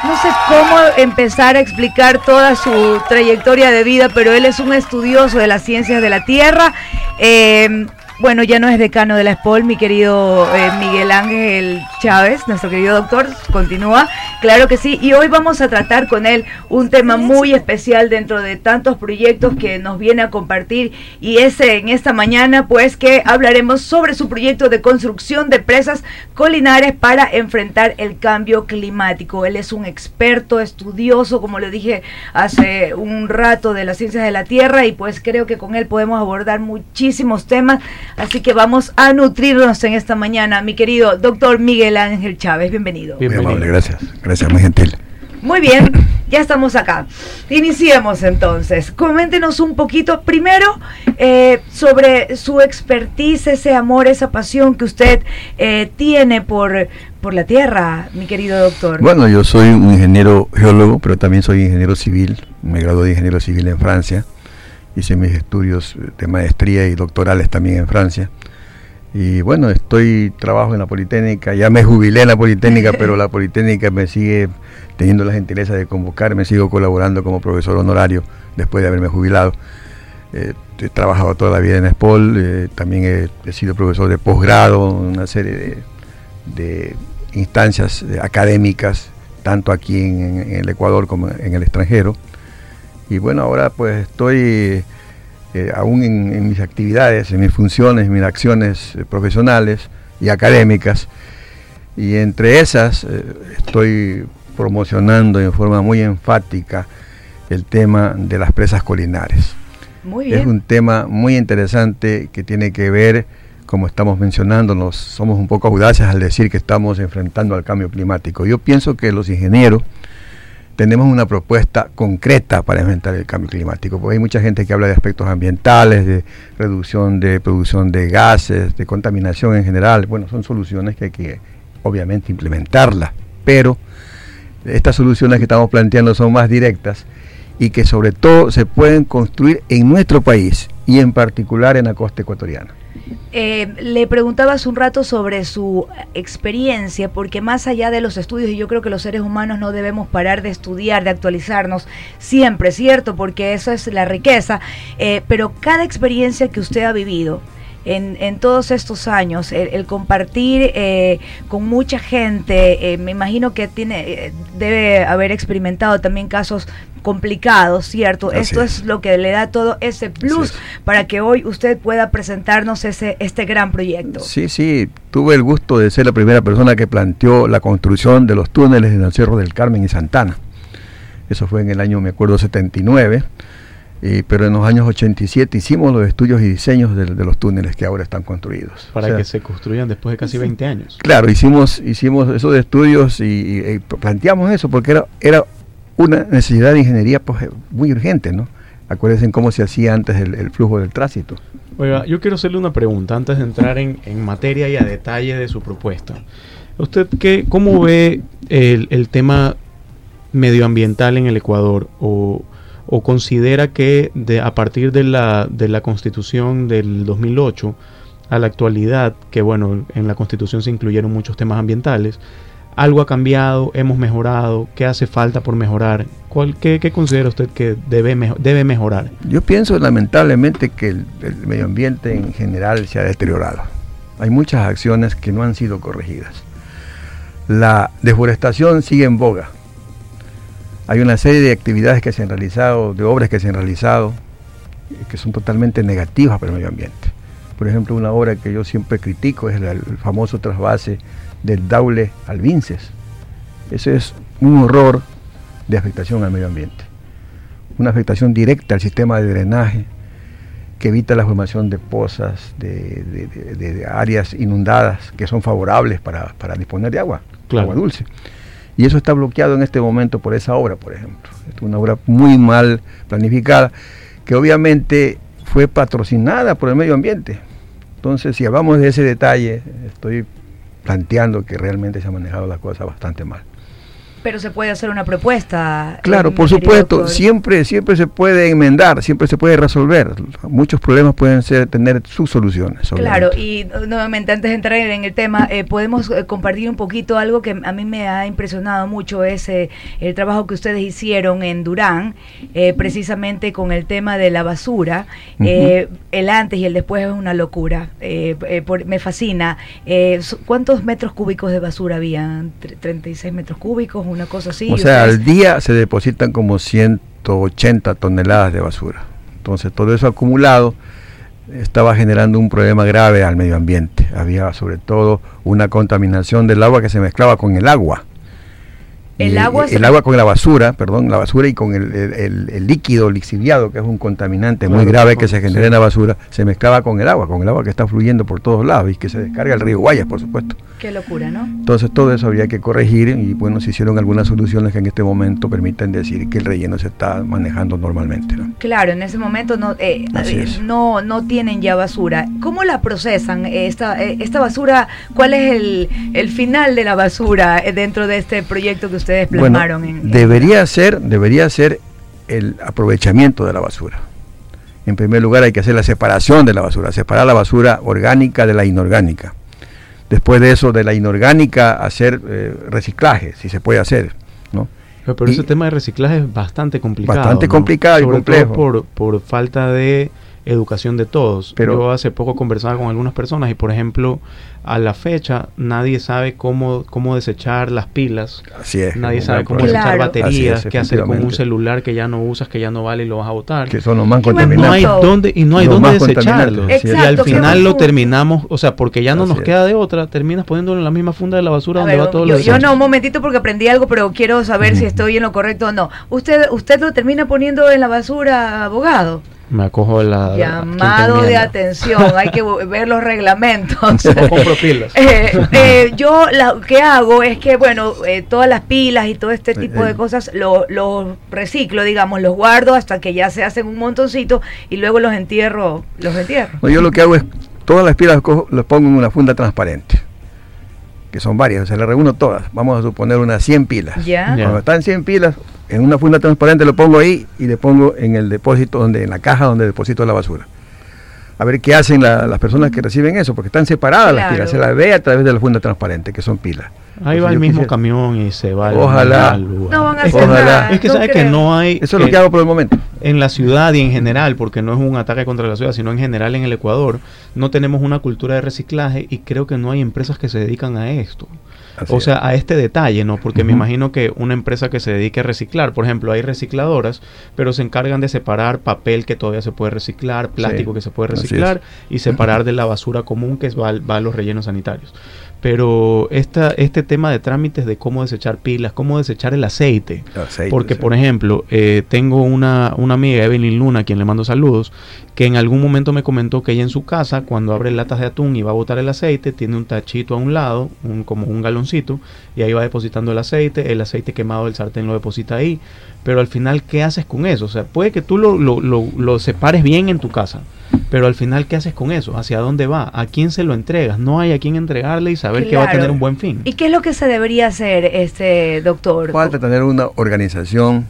No sé cómo empezar a explicar toda su trayectoria de vida, pero él es un estudioso de las ciencias de la Tierra. Eh, bueno, ya no es decano de la SPOL, mi querido eh, Miguel Ángel Chávez, nuestro querido doctor, continúa, claro que sí, y hoy vamos a tratar con él un tema muy especial dentro de tantos proyectos que nos viene a compartir y es en esta mañana pues que hablaremos sobre su proyecto de construcción de presas colinares para enfrentar el cambio climático. Él es un experto, estudioso, como le dije hace un rato, de las ciencias de la Tierra y pues creo que con él podemos abordar muchísimos temas. Así que vamos a nutrirnos en esta mañana, mi querido doctor Miguel Ángel Chávez. Bienvenido. Muy amable, gracias. Gracias, muy gentil. Muy bien, ya estamos acá. Iniciemos entonces. Coméntenos un poquito primero eh, sobre su expertise, ese amor, esa pasión que usted eh, tiene por, por la tierra, mi querido doctor. Bueno, yo soy un ingeniero geólogo, pero también soy ingeniero civil. Me gradué de ingeniero civil en Francia. Hice mis estudios de maestría y doctorales también en Francia. Y bueno, estoy, trabajo en la Politécnica, ya me jubilé en la Politécnica, pero la Politécnica me sigue teniendo la gentileza de convocarme, sigo colaborando como profesor honorario después de haberme jubilado. Eh, he trabajado toda la vida en ESPOL, eh, también he, sido profesor de posgrado, una serie de, instancias eh, académicas, tanto aquí en, en el Ecuador como en el extranjero. Y bueno, ahora pues estoy eh, aún en, en mis actividades, en mis funciones, en mis acciones eh, profesionales y académicas. Y entre esas eh, estoy promocionando en forma muy enfática el tema de las presas colinares. Muy Es bien. un tema muy interesante que tiene que ver, como estamos mencionando, nos somos un poco audaces al decir que estamos enfrentando al cambio climático. Yo pienso que los ingenieros tenemos una propuesta concreta para enfrentar el cambio climático, porque hay mucha gente que habla de aspectos ambientales, de reducción de producción de gases, de contaminación en general. Bueno, son soluciones que hay que obviamente implementarlas, pero estas soluciones que estamos planteando son más directas y que sobre todo se pueden construir en nuestro país y en particular en la costa ecuatoriana. Eh, le preguntaba hace un rato sobre su experiencia, porque más allá de los estudios, y yo creo que los seres humanos no debemos parar de estudiar, de actualizarnos siempre, ¿cierto? Porque eso es la riqueza, eh, pero cada experiencia que usted ha vivido, en, en todos estos años, el, el compartir eh, con mucha gente, eh, me imagino que tiene, eh, debe haber experimentado también casos complicados, ¿cierto? Así Esto es. es lo que le da todo ese plus para que hoy usted pueda presentarnos ese este gran proyecto. Sí, sí, tuve el gusto de ser la primera persona que planteó la construcción de los túneles en el Cerro del Carmen y Santana. Eso fue en el año, me acuerdo, 79. Y- pero en los años 87 hicimos los estudios y diseños de, de los túneles que ahora están construidos. Para O sea, que se construyan después de casi 20 años. Claro, hicimos, hicimos esos estudios y, y- y planteamos eso porque era, era una necesidad de ingeniería pues, muy urgente, ¿no? Acuérdense en cómo se hacía antes el, el flujo del tránsito. Oiga, yo quiero hacerle una pregunta antes de entrar en, en materia y a detalle de su propuesta. ¿Usted qué, cómo ve el, el tema medioambiental en el Ecuador? ¿O, o considera que a partir de la, de la constitución del 2008 a la actualidad, que bueno, en la constitución se incluyeron muchos temas ambientales, algo ha cambiado, hemos mejorado, qué hace falta por mejorar? ¿Cuál, qué, considera usted que debe, debe mejorar? Yo pienso lamentablemente que el, el medio ambiente en general se ha deteriorado. Hay muchas acciones que no han sido corregidas. La deforestación sigue en boga. Hay una serie de actividades que se han realizado, de obras que se han realizado, eh, que son totalmente negativas para el medio ambiente. Por ejemplo, una obra que yo siempre critico es el famoso trasvase del Daule al Vinces. Ese es un horror de afectación al medio ambiente. Una afectación directa al sistema de drenaje que evita la formación de pozas, de, de- de- de- de áreas inundadas que son favorables para, para disponer de agua, Claro. agua dulce. Y eso está bloqueado en este momento por esa obra, por ejemplo. Es una obra muy mal planificada, que obviamente fue patrocinada por el medio ambiente. Entonces, si hablamos de ese detalle, estoy planteando que realmente se han manejado las cosas bastante mal. Pero se puede hacer una propuesta. Claro, por supuesto, doctor. siempre, siempre se puede enmendar, siempre se puede resolver. Muchos problemas pueden ser, tener sus soluciones. Claro, y uh, nuevamente antes de entrar en el tema, eh, podemos eh, compartir un poquito algo que a mí me ha impresionado mucho, es eh, el trabajo que ustedes hicieron en Durán, eh, precisamente con el tema de la basura. Eh, el antes y el después es una locura, por- me fascina. Eh, ¿Cuántos metros cúbicos de basura habían? Tre- ¿36 metros cúbicos? Una cosa así. o sea, Ustedes- al día se depositan como 180 toneladas de basura. Entonces, todo eso acumulado estaba generando un problema grave al medio ambiente. Había sobre todo una contaminación del agua que se mezclaba con el agua. El Y agua el, agua con la basura, perdón, la basura y con el, el- el- el líquido lixiviado, que es un contaminante muy grave que se genera sí. en la basura, se mezclaba con el agua, con el agua que está fluyendo por todos lados y que se descarga al río Guayas, por supuesto. Qué locura, ¿no? Entonces todo eso había que corregir y bueno, se hicieron algunas soluciones que en este momento permiten decir que el relleno se está manejando normalmente. ¿no? Claro, en ese momento no, eh, eh, no, no tienen ya basura. ¿Cómo la procesan eh, esta, eh, esta basura? ¿Cuál es el, el final de la basura eh, dentro de este proyecto que ustedes plasmaron? Bueno, en, en- debería ser, debería ser el aprovechamiento de la basura. En primer lugar hay que hacer la separación de la basura, separar la basura orgánica de la inorgánica. Después de eso, de la inorgánica, hacer eh, reciclaje, si se puede hacer. ¿no? Pero, pero Y- ese tema de reciclaje es bastante complicado. Bastante ¿no? complicado y Sobre complejo. todo por, por falta de educación de todos. Pero- Yo hace poco conversaba con algunas personas y, por ejemplo, a la fecha nadie sabe cómo, cómo desechar las pilas. Así es. Nadie sabe cómo problema. desechar Claro. baterías, es, qué hacer con un celular que ya no usas, que ya no vale y lo vas a botar. Que son los más buen no hay contaminantes. dónde y no hay Los dónde desecharlo. contaminantes, y al final lo terminamos, o sea, porque ya no Así nos es. queda de otra, terminas poniéndolo en la misma funda de la basura A donde ver, va todo yo, lo yo no, un momentito porque aprendí algo, pero quiero saber si estoy en lo correcto o no. ¿Usted usted lo termina poniendo en la basura, abogado? Me acojo a la Llamado de atención, hay que (laughs) ver los reglamentos. Pilas. Eh, (laughs) eh, yo lo que hago es que, bueno, eh, todas las pilas y todo este tipo de cosas lo, lo reciclo, digamos, los guardo hasta que ya se hacen un montoncito y luego los entierro, los entierro. No, yo lo que hago es, todas las pilas las pongo en una funda transparente, que son varias, o sea, las reúno todas. Vamos a suponer unas 100 pilas. ¿Ya? Ya. Cuando están 100 pilas, en una funda transparente lo pongo ahí y le pongo en el depósito, donde en la caja donde deposito la basura. A ver qué hacen la- las personas que reciben eso, porque están separadas las pilas, se las ve a través de la funda transparente, que son pilas. Ahí Entonces va el mismo quisiera- camión y se va. al Ojalá. mismo lugar. No van a es hacer que, nada, es que no sabe que no hay. Eso es lo eh, que hago por el momento. en la ciudad y en general, porque no es un ataque contra la ciudad, sino en general en el Ecuador, no tenemos una cultura de reciclaje y creo que no hay empresas que se dedican a esto. Así o es. sea, a este detalle, ¿no? Porque me imagino que una empresa que se dedique a reciclar, por ejemplo, hay recicladoras, pero se encargan de separar papel que todavía se puede reciclar, plástico Sí, que se puede reciclar y separar de la basura común que va a los rellenos sanitarios. Pero esta, este tema de trámites de cómo desechar pilas, cómo desechar el aceite, Aceite, porque, sí. por ejemplo, eh, tengo una, una amiga, Evelyn Luna, a quien le mando saludos, que en algún momento me comentó que ella en su casa, cuando abre latas de atún y va a botar el aceite, tiene un tachito a un lado, un, como un galoncito, y ahí va depositando el aceite, el aceite quemado del sartén lo deposita ahí, pero al final, ¿qué haces con eso? O sea, puede que tú lo, lo, lo, lo separes bien en tu casa, pero al final, ¿qué haces con eso? ¿Hacia dónde va? ¿A quién se lo entregas? No hay a quién entregarle y saber que va a tener un buen fin. ¿Y qué es lo que se debería hacer, este doctor? Falta tener una organización,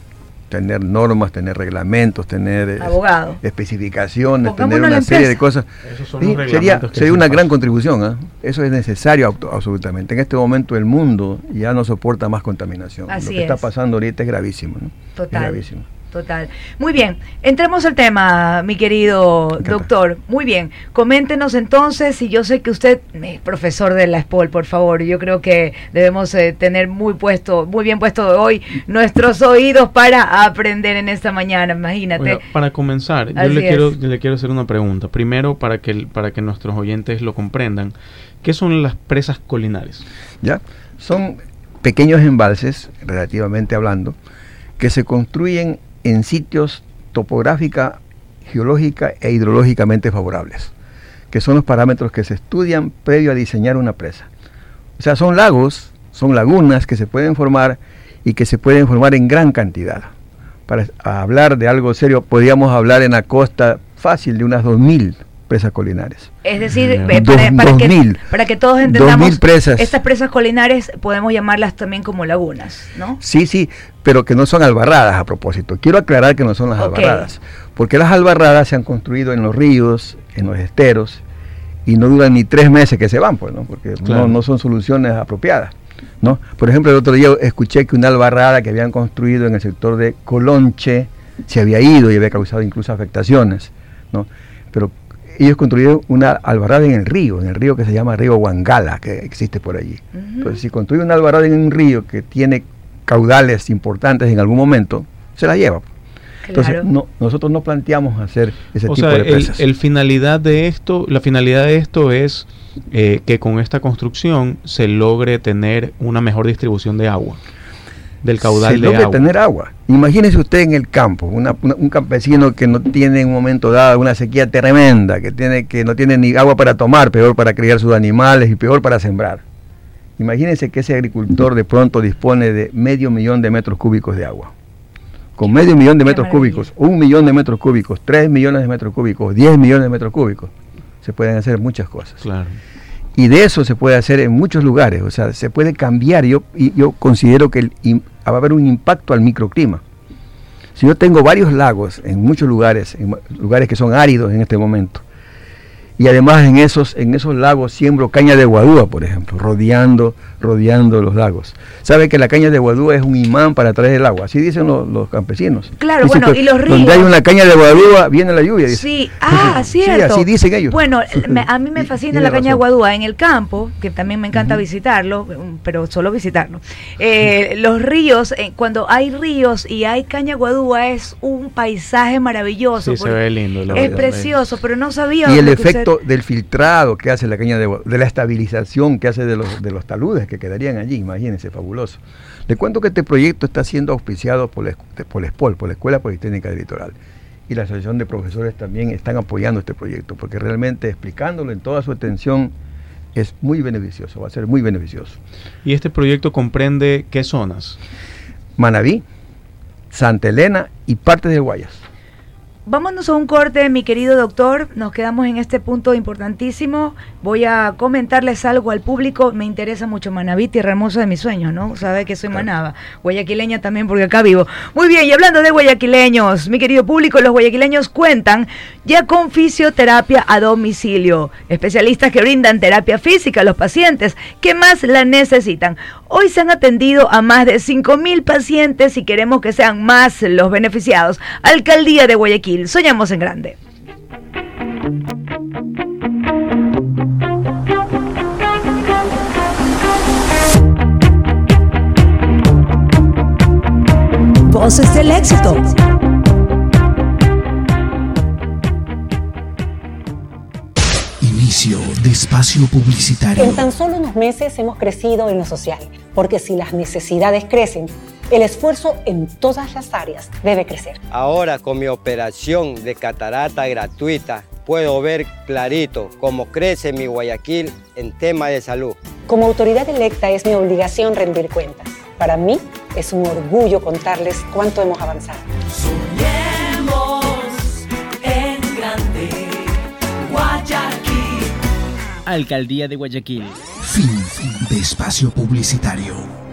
tener normas, tener reglamentos, tener eh, Abogado. especificaciones, tener una serie de cosas. Esos son Sí, los sería sería una gran contribución, ¿ah? eso es necesario absolutamente. En este momento el mundo ya no soporta más contaminación. Así Lo que está es. pasando ahorita es gravísimo. ¿no? Total. Es gravísimo. Total. Muy bien, entremos al tema, mi querido doctor. Muy bien, coméntenos entonces, y yo sé que usted es profesor de la SPOL, por favor, yo creo que debemos eh, tener muy puesto, muy bien puesto hoy nuestros oídos para aprender en esta mañana, imagínate. Oiga, para comenzar, yo le quiero, yo le quiero hacer una pregunta. Primero, para que, para que nuestros oyentes lo comprendan, ¿qué son las presas colinares? ¿ya? Son pequeños embalses, relativamente hablando, que se construyen en sitios topográfica, geológica e hidrológicamente favorables, que son los parámetros que se estudian previo a diseñar una presa. O sea, son lagos, son lagunas que se pueden formar y que se pueden formar en gran cantidad. Para hablar de algo serio, podríamos hablar en la costa fácil de unas 2.000 presas colinares. Es decir, Dos- eh, para, que, 2000. para que todos entendamos, 2000 presas. estas presas colinares podemos llamarlas también como lagunas, ¿no? Sí, sí, pero que no son albarradas a propósito. Quiero aclarar que no son las Ok. albarradas, porque las albarradas se han construido en los ríos, en los esteros, y no duran ni tres meses que se van, pues, ¿no? Porque Claro. no, no son soluciones apropiadas, ¿no? Por ejemplo, el otro día escuché que una albarrada que habían construido en el sector de Colonche se había ido y había causado incluso afectaciones, ¿no? Pero ellos construyeron una albarrada en el río, en el río que se llama río Huangala, que existe por allí. Entonces, si construye una albarrada en un río que tiene caudales importantes en algún momento, se la lleva. Entonces, Claro. no, nosotros no planteamos hacer ese O tipo sea, de el, presas. el finalidad de esto, la finalidad de esto es eh, que con esta construcción se logre tener una mejor distribución de agua, del caudal se de agua. tener agua. Imagínese usted en el campo, una- una- un campesino que no tiene en un momento dado una sequía tremenda, que, tiene, que no tiene ni agua para tomar, peor para criar sus animales y peor para sembrar. Imagínense que ese agricultor de pronto dispone de medio millón de metros cúbicos de agua. Con medio millón de metros cúbicos, un millón de metros cúbicos, tres millones de metros cúbicos, diez millones de metros cúbicos, se pueden hacer muchas cosas. Claro. Y de eso se puede hacer en muchos lugares, o sea, se puede cambiar. Yo, yo considero que el va a haber un impacto al microclima. Si yo tengo varios lagos en muchos lugares, en lugares que son áridos en este momento, y además en esos, en esos lagos siembro caña de guadúa, por ejemplo, rodeando, rodeando los lagos. Sabe que la caña de guadúa es un imán para traer el agua, así dicen los, los campesinos. Claro, Dicen bueno, que y los ríos. Donde hay una caña de guadúa viene la lluvia. dice. Sí, ah, cierto. así dicen ellos. Bueno, (laughs) me- a mí me fascina la caña de guadúa en el campo, que también me encanta visitarlo, um, pero solo visitarlo. Eh, (laughs) los ríos, eh, cuando hay ríos y hay caña de guadúa es un paisaje maravilloso. Sí, se ve lindo. la Es verdad. precioso, pero no sabía. Y el lo del filtrado que hace la caña de, la estabilización que hace de los, de los taludes que quedarían allí, imagínense, fabuloso. Le cuento que este proyecto está siendo auspiciado por la, por la ESPOL, por la Escuela Politécnica del Litoral. Y la Asociación de Profesores también están apoyando este proyecto, porque realmente explicándolo en toda su extensión es muy beneficioso, va a ser muy beneficioso. ¿Y este proyecto comprende qué zonas? Manaví, Santa Elena y partes de Guayas. Vámonos a un corte, mi querido doctor. Nos quedamos en este punto importantísimo. Voy a comentarles algo al público. Me interesa mucho Manaví, tierra hermosa de mis sueños, ¿no? Sabe que soy manaba. Guayaquileña también, porque acá vivo. Muy bien, y hablando de guayaquileños, mi querido público, los guayaquileños cuentan ya con fisioterapia a domicilio. Especialistas que brindan terapia física a los pacientes que más la necesitan. Hoy se han atendido a más de 5.000 pacientes y queremos que sean más los beneficiados. Alcaldía de Guayaquil, soñamos en grande. Voces del éxito. Inicio de espacio publicitario. En tan solo unos meses hemos crecido en lo social, porque si las necesidades crecen, el esfuerzo en todas las áreas debe crecer. Ahora con mi operación de catarata gratuita puedo ver clarito cómo crece mi Guayaquil en tema de salud. Como autoridad electa es mi obligación rendir cuentas. Para mí es un orgullo contarles cuánto hemos avanzado. Soñemos en grande, Guayaquil. Alcaldía de Guayaquil. Fin de espacio publicitario.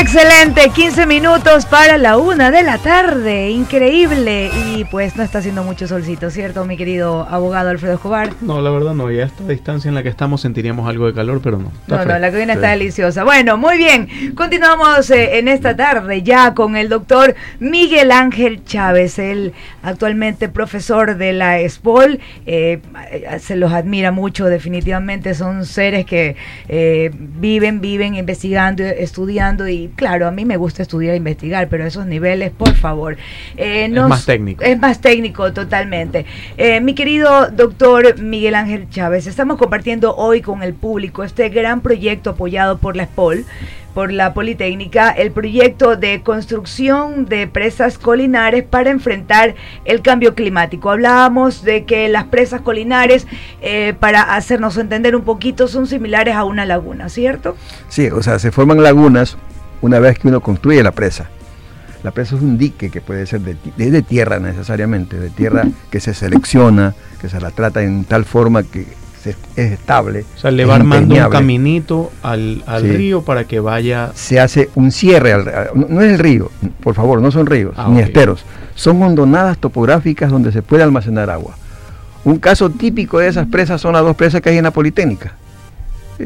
Excelente, 15 minutos para la una de la tarde, increíble. Y pues no está haciendo mucho solcito, ¿cierto, mi querido abogado Alfredo Escobar? No, la verdad no. Y a esta distancia en la que estamos sentiríamos algo de calor, pero no. Está No, no, la cabina está Sí. deliciosa. Bueno, muy bien. Continuamos eh, en esta tarde ya con el doctor Miguel Ángel Chávez, el actualmente profesor de la ESPOL. Eh, eh, se los admira mucho, definitivamente. Son seres que eh, viven, viven investigando, estudiando. Y claro, a mí me gusta estudiar e investigar, pero esos niveles, por favor. eh, Es más técnico. es más técnico totalmente. Eh, mi querido doctor Miguel Ángel Chávez, estamos compartiendo hoy con el público este gran proyecto apoyado por la SPOL, por la Politécnica, el proyecto de construcción de presas colinares para enfrentar el cambio climático. Hablábamos de que las presas colinares, eh, para hacernos entender un poquito, son similares a una laguna, ¿cierto? Sí, o sea, se forman lagunas una vez que uno construye la presa. La presa es un dique que puede ser de, de- tierra necesariamente, de tierra que se selecciona, que se la trata en tal forma que se- es estable. O sea, le va armando un caminito al, al Sí. río para que vaya. Se hace un cierre, al- no, no es el río, por favor, no son ríos Ah, ni esteros, son hondonadas topográficas donde se puede almacenar agua. Un caso típico de esas presas son las dos presas que hay en la Politécnica.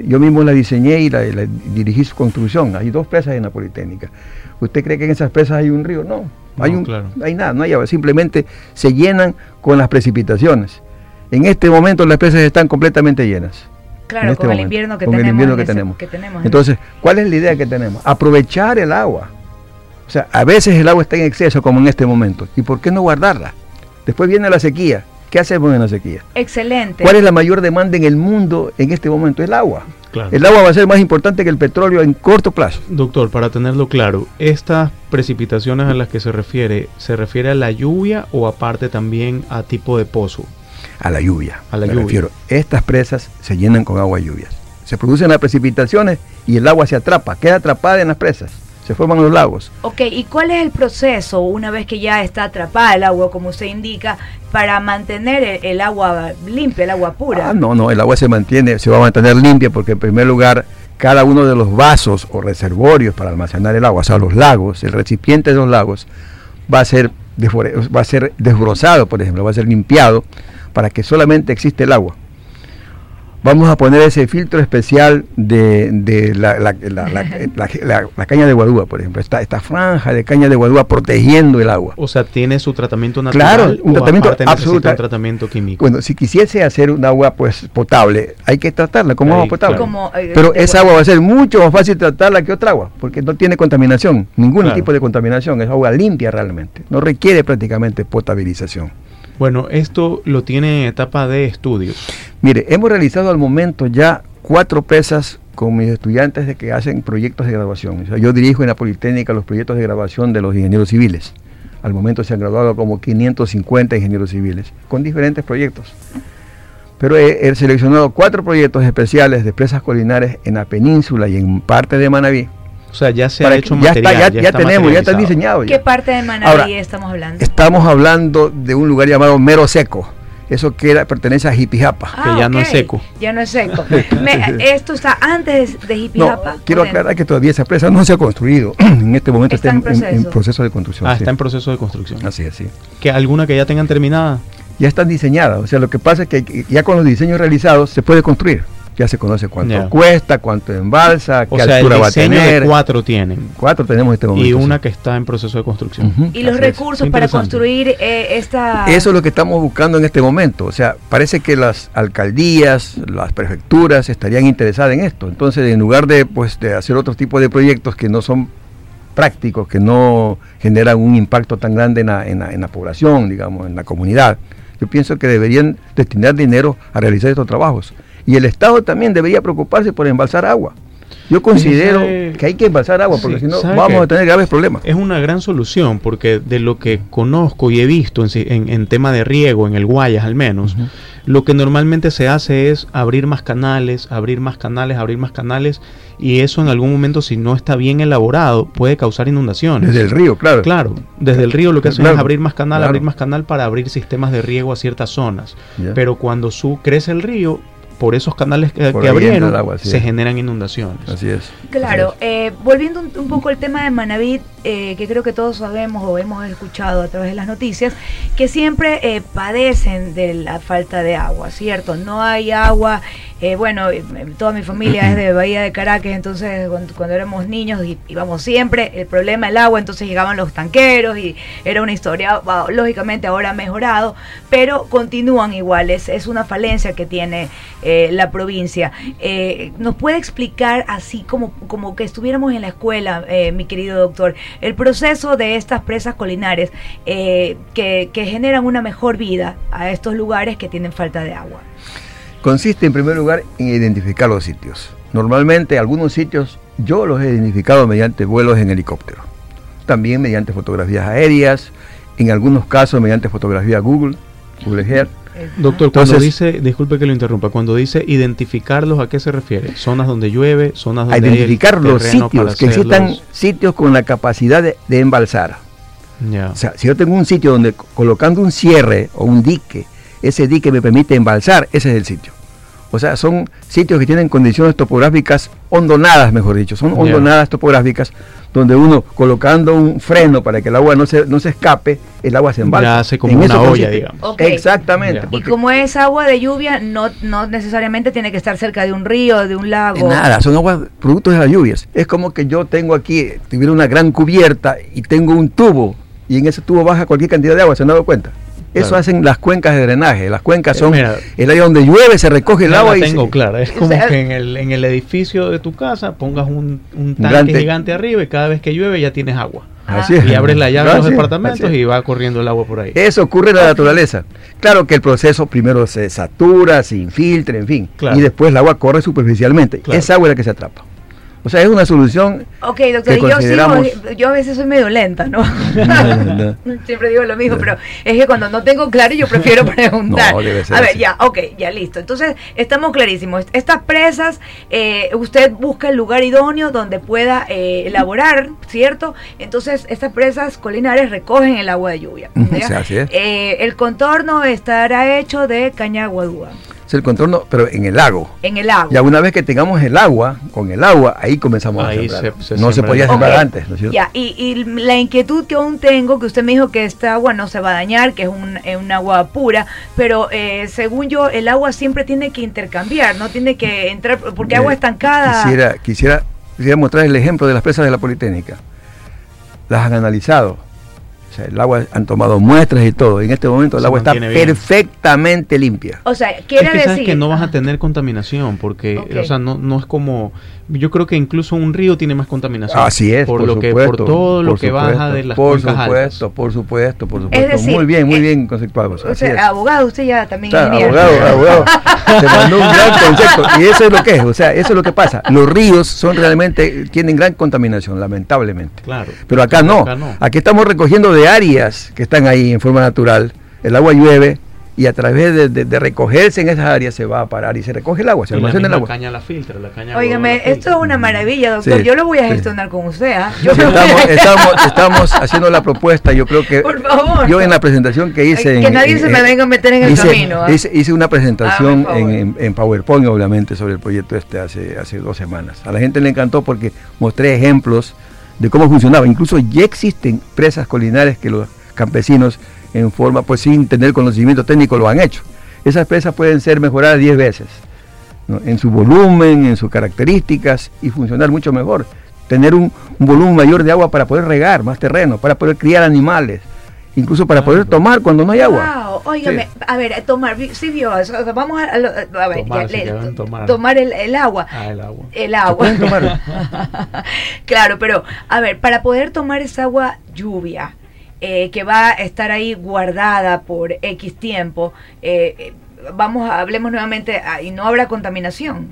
Yo mismo la diseñé y la, la dirigí su construcción. Hay dos presas en la Politécnica. ¿Usted cree que en esas presas hay un río? No, hay, No, un, claro. hay nada, no hay agua. Simplemente se llenan con las precipitaciones. En este momento las presas están completamente llenas. Claro, este con el invierno que con el tenemos. invierno que tenemos. que tenemos en- Entonces, ¿cuál es la idea que tenemos? Aprovechar el agua. O sea, a veces el agua está en exceso, como en este momento. ¿Y por qué no guardarla? Después viene la sequía. ¿Qué hacemos en la sequía? Excelente. ¿Cuál es la mayor demanda en el mundo en este momento? El agua. Claro. El agua va a ser más importante que el petróleo en corto plazo. Doctor, para tenerlo claro, ¿estas precipitaciones a las que se refiere, se refiere a la lluvia o aparte también a tipo de pozo? A la lluvia. A la me lluvia. refiero. Estas presas se llenan con agua y lluvias. Se producen las precipitaciones y el agua se atrapa, queda atrapada en las presas. Se forman los lagos. Ok, ¿y cuál es el proceso una vez que ya está atrapada el agua, como usted indica, para mantener el, el agua limpia, el agua pura? Ah, no, no, el agua se mantiene, se va a mantener limpia porque en primer lugar cada uno de los vasos o reservorios para almacenar el agua, o sea, los lagos, el recipiente de los lagos va a ser va a ser desbrozado, por ejemplo, va a ser limpiado para que solamente existe el agua. Vamos a poner ese filtro especial de, de la, la- la- la- (laughs) la- la- la caña de guadúa, por ejemplo, esta, esta franja de caña de guadúa protegiendo el agua. O sea, tiene su tratamiento natural. Claro, un o tratamiento un tratamiento químico. Bueno, si quisiese hacer un agua pues potable, hay que tratarla como Ahí, agua potable. claro. Como, eh, Pero esa agua. agua va a ser mucho más fácil tratarla que otra agua, porque no tiene contaminación, ningún Claro. tipo de contaminación, es agua limpia realmente, no requiere prácticamente potabilización. Bueno, esto lo tiene en etapa de estudios. Mire, hemos realizado al momento ya cuatro pesas con mis estudiantes de que hacen proyectos de graduación. Yo dirijo en la Politécnica los proyectos de graduación de los ingenieros civiles. Al momento se han graduado como 550 ingenieros civiles, con diferentes proyectos. Pero he, he seleccionado cuatro proyectos especiales de presas colinares en la península y en parte de Manabí. O sea, ya se ha que- hecho ya material. está, ya, ya está tenemos, ya está diseñado. ya. ¿Qué parte de Manaví Ahora, estamos hablando? Estamos hablando de un lugar llamado Mero Seco. Eso que era- pertenece a Jipijapa. Ah, ya no es seco. Ya no es seco. (laughs) Me- esto está antes de No, Jipijapa. quiero aclarar que todavía esa presa no se ha construido. (clears throat) en este momento Está está, en en, en- en proceso. proceso de construcción. Ah, sí. está en proceso de construcción. Así es, sí. ¿Que alguna que ya tengan terminada? Ya están diseñadas. O sea, lo que pasa es que ya con los diseños realizados se puede construir. Ya se conoce cuánto cuesta, cuánto embalsa, O qué sea, el altura va a tener. de cuatro tienen. Cuatro tenemos en este momento. Y sí. una que está en proceso de construcción. Y los Así es. recursos para construir eh, esta... Eso es lo que estamos buscando en este momento. O sea, parece que las alcaldías, las prefecturas estarían interesadas en esto. Entonces, en lugar de, pues, de hacer otro tipo de proyectos que no son prácticos, que no generan un impacto tan grande en la, en la- en la población, digamos, en la comunidad, yo pienso que deberían destinar dinero a realizar estos trabajos. Y el Estado también debería preocuparse por embalsar agua. Yo considero que hay que embalsar agua, porque Sí, si no ¿sabe vamos a tener graves problemas. Es una gran solución porque de lo que conozco y he visto en, en- en tema de riego, en el Guayas al menos, lo que normalmente se hace es abrir más canales, abrir más canales, abrir más canales y eso en algún momento si no está bien elaborado puede causar inundaciones. Desde el río, claro. Claro, desde el río lo que hacen Claro, es abrir más canal, claro. abrir más canal para abrir sistemas de riego a ciertas zonas. Pero cuando su, crece el río, por esos canales que, que abrieron, agua, se es. generan inundaciones. Así es. Claro, eh, volviendo un, un poco al tema de Manaví, eh, que creo que todos sabemos o hemos escuchado a través de las noticias, que siempre eh, padecen de la falta de agua, ¿cierto? No hay agua, eh, bueno, eh, toda mi familia es de Bahía de Caracas, entonces cuando, éramos niños íbamos siempre, el problema el agua, entonces llegaban los tanqueros y era una historia, lógicamente ahora ha mejorado, pero continúan iguales, es una falencia que tiene eh, la provincia. Eh, ¿Nos puede explicar así como, como que estuviéramos en la escuela, eh, mi querido doctor, el proceso de estas presas colinares eh, que, que generan una mejor vida a estos lugares que tienen falta de agua? Consiste en primer lugar en identificar los sitios. Normalmente algunos sitios yo los he identificado mediante vuelos en helicóptero. También mediante fotografías aéreas, en algunos casos mediante fotografía Google, Google Earth. Doctor, cuando dice, disculpe que lo interrumpa, cuando dice identificarlos, ¿a qué se refiere? ¿Zonas donde llueve? ¿Zonas A donde hay el identificar los terreno para sitios, que existan sitios con la capacidad de, de embalsar. O sea, si yo tengo un sitio donde co- colocando un cierre o un dique, ese dique me permite embalsar, ese es el sitio. O sea, son sitios que tienen condiciones topográficas hondonadas, mejor dicho, son hondonadas topográficas donde uno colocando un freno para que el agua no se, no se escape, el agua se embalsa. Ya hace como En una olla, consiste. digamos. Exactamente. Y como es agua de lluvia, no, no necesariamente tiene que estar cerca de un río, de un lago. Nada, son aguas productos de las lluvias. Es como que yo tengo aquí, tuviera una gran cubierta y tengo un tubo y en ese tubo baja cualquier cantidad de agua, ¿se han dado cuenta? Eso Claro. hacen las cuencas de drenaje. Las cuencas Eh, son mira, el área donde llueve, se recoge el agua la y tengo se- clara. Es como sea, que en el, en el edificio de tu casa pongas un, un tanque Grande. gigante arriba y cada vez que llueve ya tienes agua. Así es. Y abres la llave de los departamentos y va corriendo el agua por ahí. Eso ocurre en la naturaleza. Claro que el proceso primero se satura, se infiltra, en fin. Claro. Y después el agua corre superficialmente. Claro. Esa agua es la que se atrapa. O sea, es una solución Ok, doctor, que yo, consideramos... sigo- yo a veces soy medio lenta, ¿no? No, (laughs) Siempre digo lo mismo, pero es que cuando no tengo claro yo prefiero (laughs) preguntar. No, debe ser a ver, así. ya, ok, ya listo. Entonces, estamos clarísimos. Estas presas, eh, usted busca el lugar idóneo donde pueda eh, elaborar, ¿cierto? Entonces, estas presas colinares recogen el agua de lluvia. Así es. Eh, el contorno estará hecho de caña guadúa, Es el contorno, pero en el lago. en el agua. Ya una vez que tengamos el agua, con el agua, ahí comenzamos Ahí a sembrar. se- se no se podía sembrar antes, ¿no es cierto? Ya, y, y la inquietud que aún tengo, que usted me dijo que esta agua no se va a dañar, que es un, es un agua pura, pero eh, según yo, el agua siempre tiene que intercambiar, no tiene que entrar, porque Eh, agua estancada. Quisiera, quisiera, quisiera mostrar el ejemplo de las presas de la Politécnica. Las han analizado. O sea, el agua han tomado muestras y todo. En este momento el Se agua está bien. perfectamente limpia. O sea, quiere es que sabes decir. que no vas a tener contaminación porque o sea no, no es como yo creo que incluso un río tiene más contaminación Así es, por, por, lo que por todo lo que supuesto, baja de las Por cuencas altas. supuesto, por supuesto, por supuesto. decir, muy bien, muy eh, bien conceptuado. Así es. abogado, usted ya también ingeniero. abogado, abogado. (laughs) Se mandó un gran concepto. Y eso es lo que es. O sea, eso es lo que pasa. Los ríos son realmente, tienen gran contaminación, lamentablemente. Claro. Pero acá no. Acá no. Aquí estamos recogiendo de áreas que están ahí en forma natural. El agua llueve y a través de, de- de recogerse en esas áreas se va a parar y se recoge el agua, se Y la almacena el agua. caña la filtra la caña Óigame, esto es una maravilla, doctor. Sí, yo lo voy a sí. gestionar con usted. ¿ah? Yo Sí, estamos, estamos, estamos haciendo la propuesta. Yo creo que Por favor. yo en la presentación que hice. Que en- nadie en- se me en- venga a meter en el hice, camino, ¿ah? hice- hice una presentación el en, en- en PowerPoint, obviamente, sobre el proyecto este hace, hace dos semanas. A la gente le encantó porque mostré ejemplos de cómo funcionaba. Incluso ya existen presas colinares que los campesinos, en forma, pues sin tener conocimiento técnico, lo han hecho. Esas presas pueden ser mejoradas 10 veces ¿no? en su volumen, en sus características y funcionar mucho mejor. Tener un, un volumen mayor de agua para poder regar más terreno, para poder criar animales, incluso para poder tomar cuando no hay agua. Wow, óigame, a ver, tomar, sí vio eso, o sea, vamos a, a ver, Tomar, ya, le- tomar. tomar el, el agua. Ah, el agua. El agua. (laughs) claro, pero a ver, para poder tomar esa agua lluvia, eh, que va a estar ahí guardada por X tiempo, eh, eh, vamos, a, hablemos nuevamente, ah, y no habrá contaminación.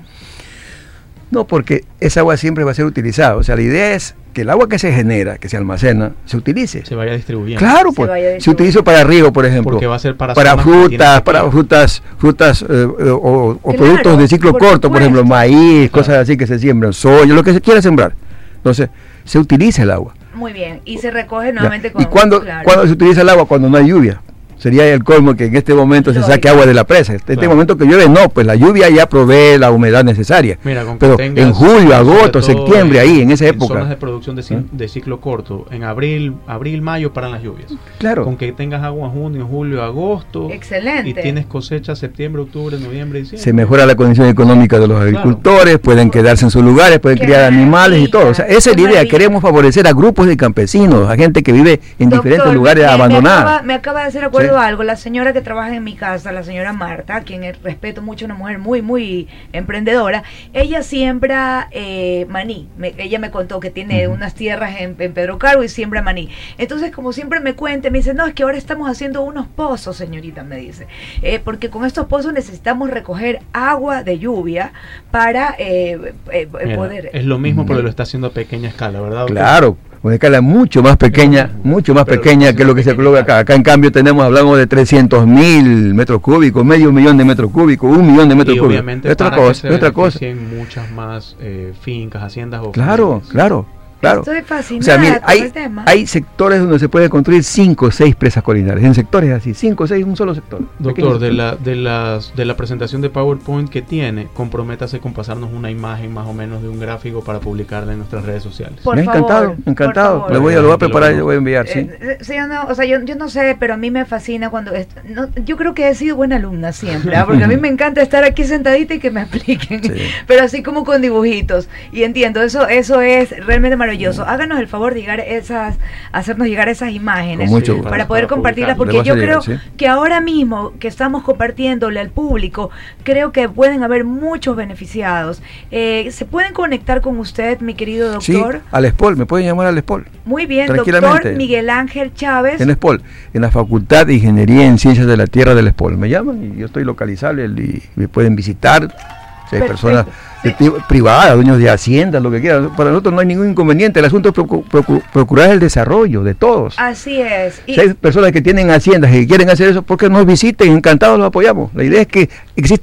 No, porque esa agua siempre va a ser utilizada. O sea, la idea es que el agua que se genera, que se almacena, se utilice. se vaya distribuyendo Claro, Se pues. Se utiliza para riego, por ejemplo. Porque va a ser para para frutas, para frutas, frutas eh, eh, o, o Claro, productos de ciclo por corto, por ejemplo, maíz, cosas así que se siembran, soya, lo que se quiera sembrar. Entonces, se utiliza el agua. Muy bien, y se recoge nuevamente con ¿Y cuándo, claro. cuándo se utiliza el agua? Cuando no hay lluvia. Sería el colmo que en este momento se saque agua de la presa. En este Claro. momento que llueve, no, pues la lluvia ya provee la humedad necesaria. Mira, con que Pero tengas, en julio, agosto, septiembre, ahí, en esa época. zonas de producción de, ¿Eh? de ciclo corto, en abril, abril, mayo paran las lluvias. Claro. Con que tengas agua en junio, julio, agosto. Excelente. Y tienes cosecha septiembre, octubre, noviembre, diciembre. se mejora la condición económica de los agricultores, pueden quedarse en sus lugares, pueden Qué criar animales y todo. O sea, esa es la idea. maravilla. Queremos favorecer a grupos de campesinos, a gente que vive en Doctor, diferentes lugares me- me abandonados. acaba- Me acaba, de hacer acuerdo Algo. La señora que trabaja en mi casa, la señora Marta, a quien eh, respeto mucho, una mujer muy, muy emprendedora, ella siembra eh, maní. Me- ella me contó que tiene unas tierras en, en Pedro Cargo y siembra maní. Entonces, como siempre me cuenta, me dice, no, es que ahora estamos haciendo unos pozos, señorita, me dice. Eh, porque con estos pozos necesitamos recoger agua de lluvia para eh, eh, Mira, poder... Es lo mismo, pero lo está haciendo a pequeña escala, ¿verdad? doctor? Claro, una escala mucho más pequeña, mucho más Pero pequeña que lo que se coloca acá. Acá en cambio tenemos, hablamos de 300 mil metros cúbicos, medio millón de metros cúbicos, un millón de metros y cúbicos. obviamente Es otra cosa, otra cosa. muchas más eh, fincas, haciendas o Claro, familias. claro, claro. Estoy O fascinada sea, mire, con hay, el tema. hay sectores donde se puede construir cinco o seis presas colinares, en sectores así, cinco o seis, un solo sector. Doctor, de la, de, las, de la presentación de PowerPoint que tiene, comprométase con pasarnos una imagen más o menos de un gráfico para publicarla en nuestras redes sociales. Por Me ha encantado, encantado. por Le voy a, lo voy a preparar y lo voy a enviar, sí. Eh, eh, sí, no, o sea, yo, yo no sé, pero a mí me fascina cuando... est- no, yo creo que he sido buena alumna siempre, ¿ah? (laughs) porque a mí me encanta estar aquí sentadita y que me (laughs) expliquen, Sí. pero así como con dibujitos. Y entiendo, eso eso es realmente maravilloso. Háganos el favor de llegar esas, hacernos llegar esas imágenes Con mucho Sí, gusto. para poder para compartirlas, porque yo creo sí. que ahora mismo que estamos compartiéndole al público, creo que pueden haber muchos beneficiados. Eh, ¿Se pueden conectar con usted, mi querido Sí, doctor? al SPOL, me pueden llamar al SPOL. Muy bien, doctor. Miguel Ángel Chávez. En SPOL, en la Facultad de Ingeniería en Ciencias de la Tierra del SPOL. Me llaman y yo estoy localizable y me pueden visitar Si hay Perfecto. personas privadas, dueños de haciendas, lo que quieran. Para nosotros no hay ningún inconveniente. El asunto es procu- procu- procurar el desarrollo de todos. Así es. Y- Si hay personas que tienen haciendas y que quieren hacer eso, porque nos visiten, encantados los apoyamos. La idea es que exista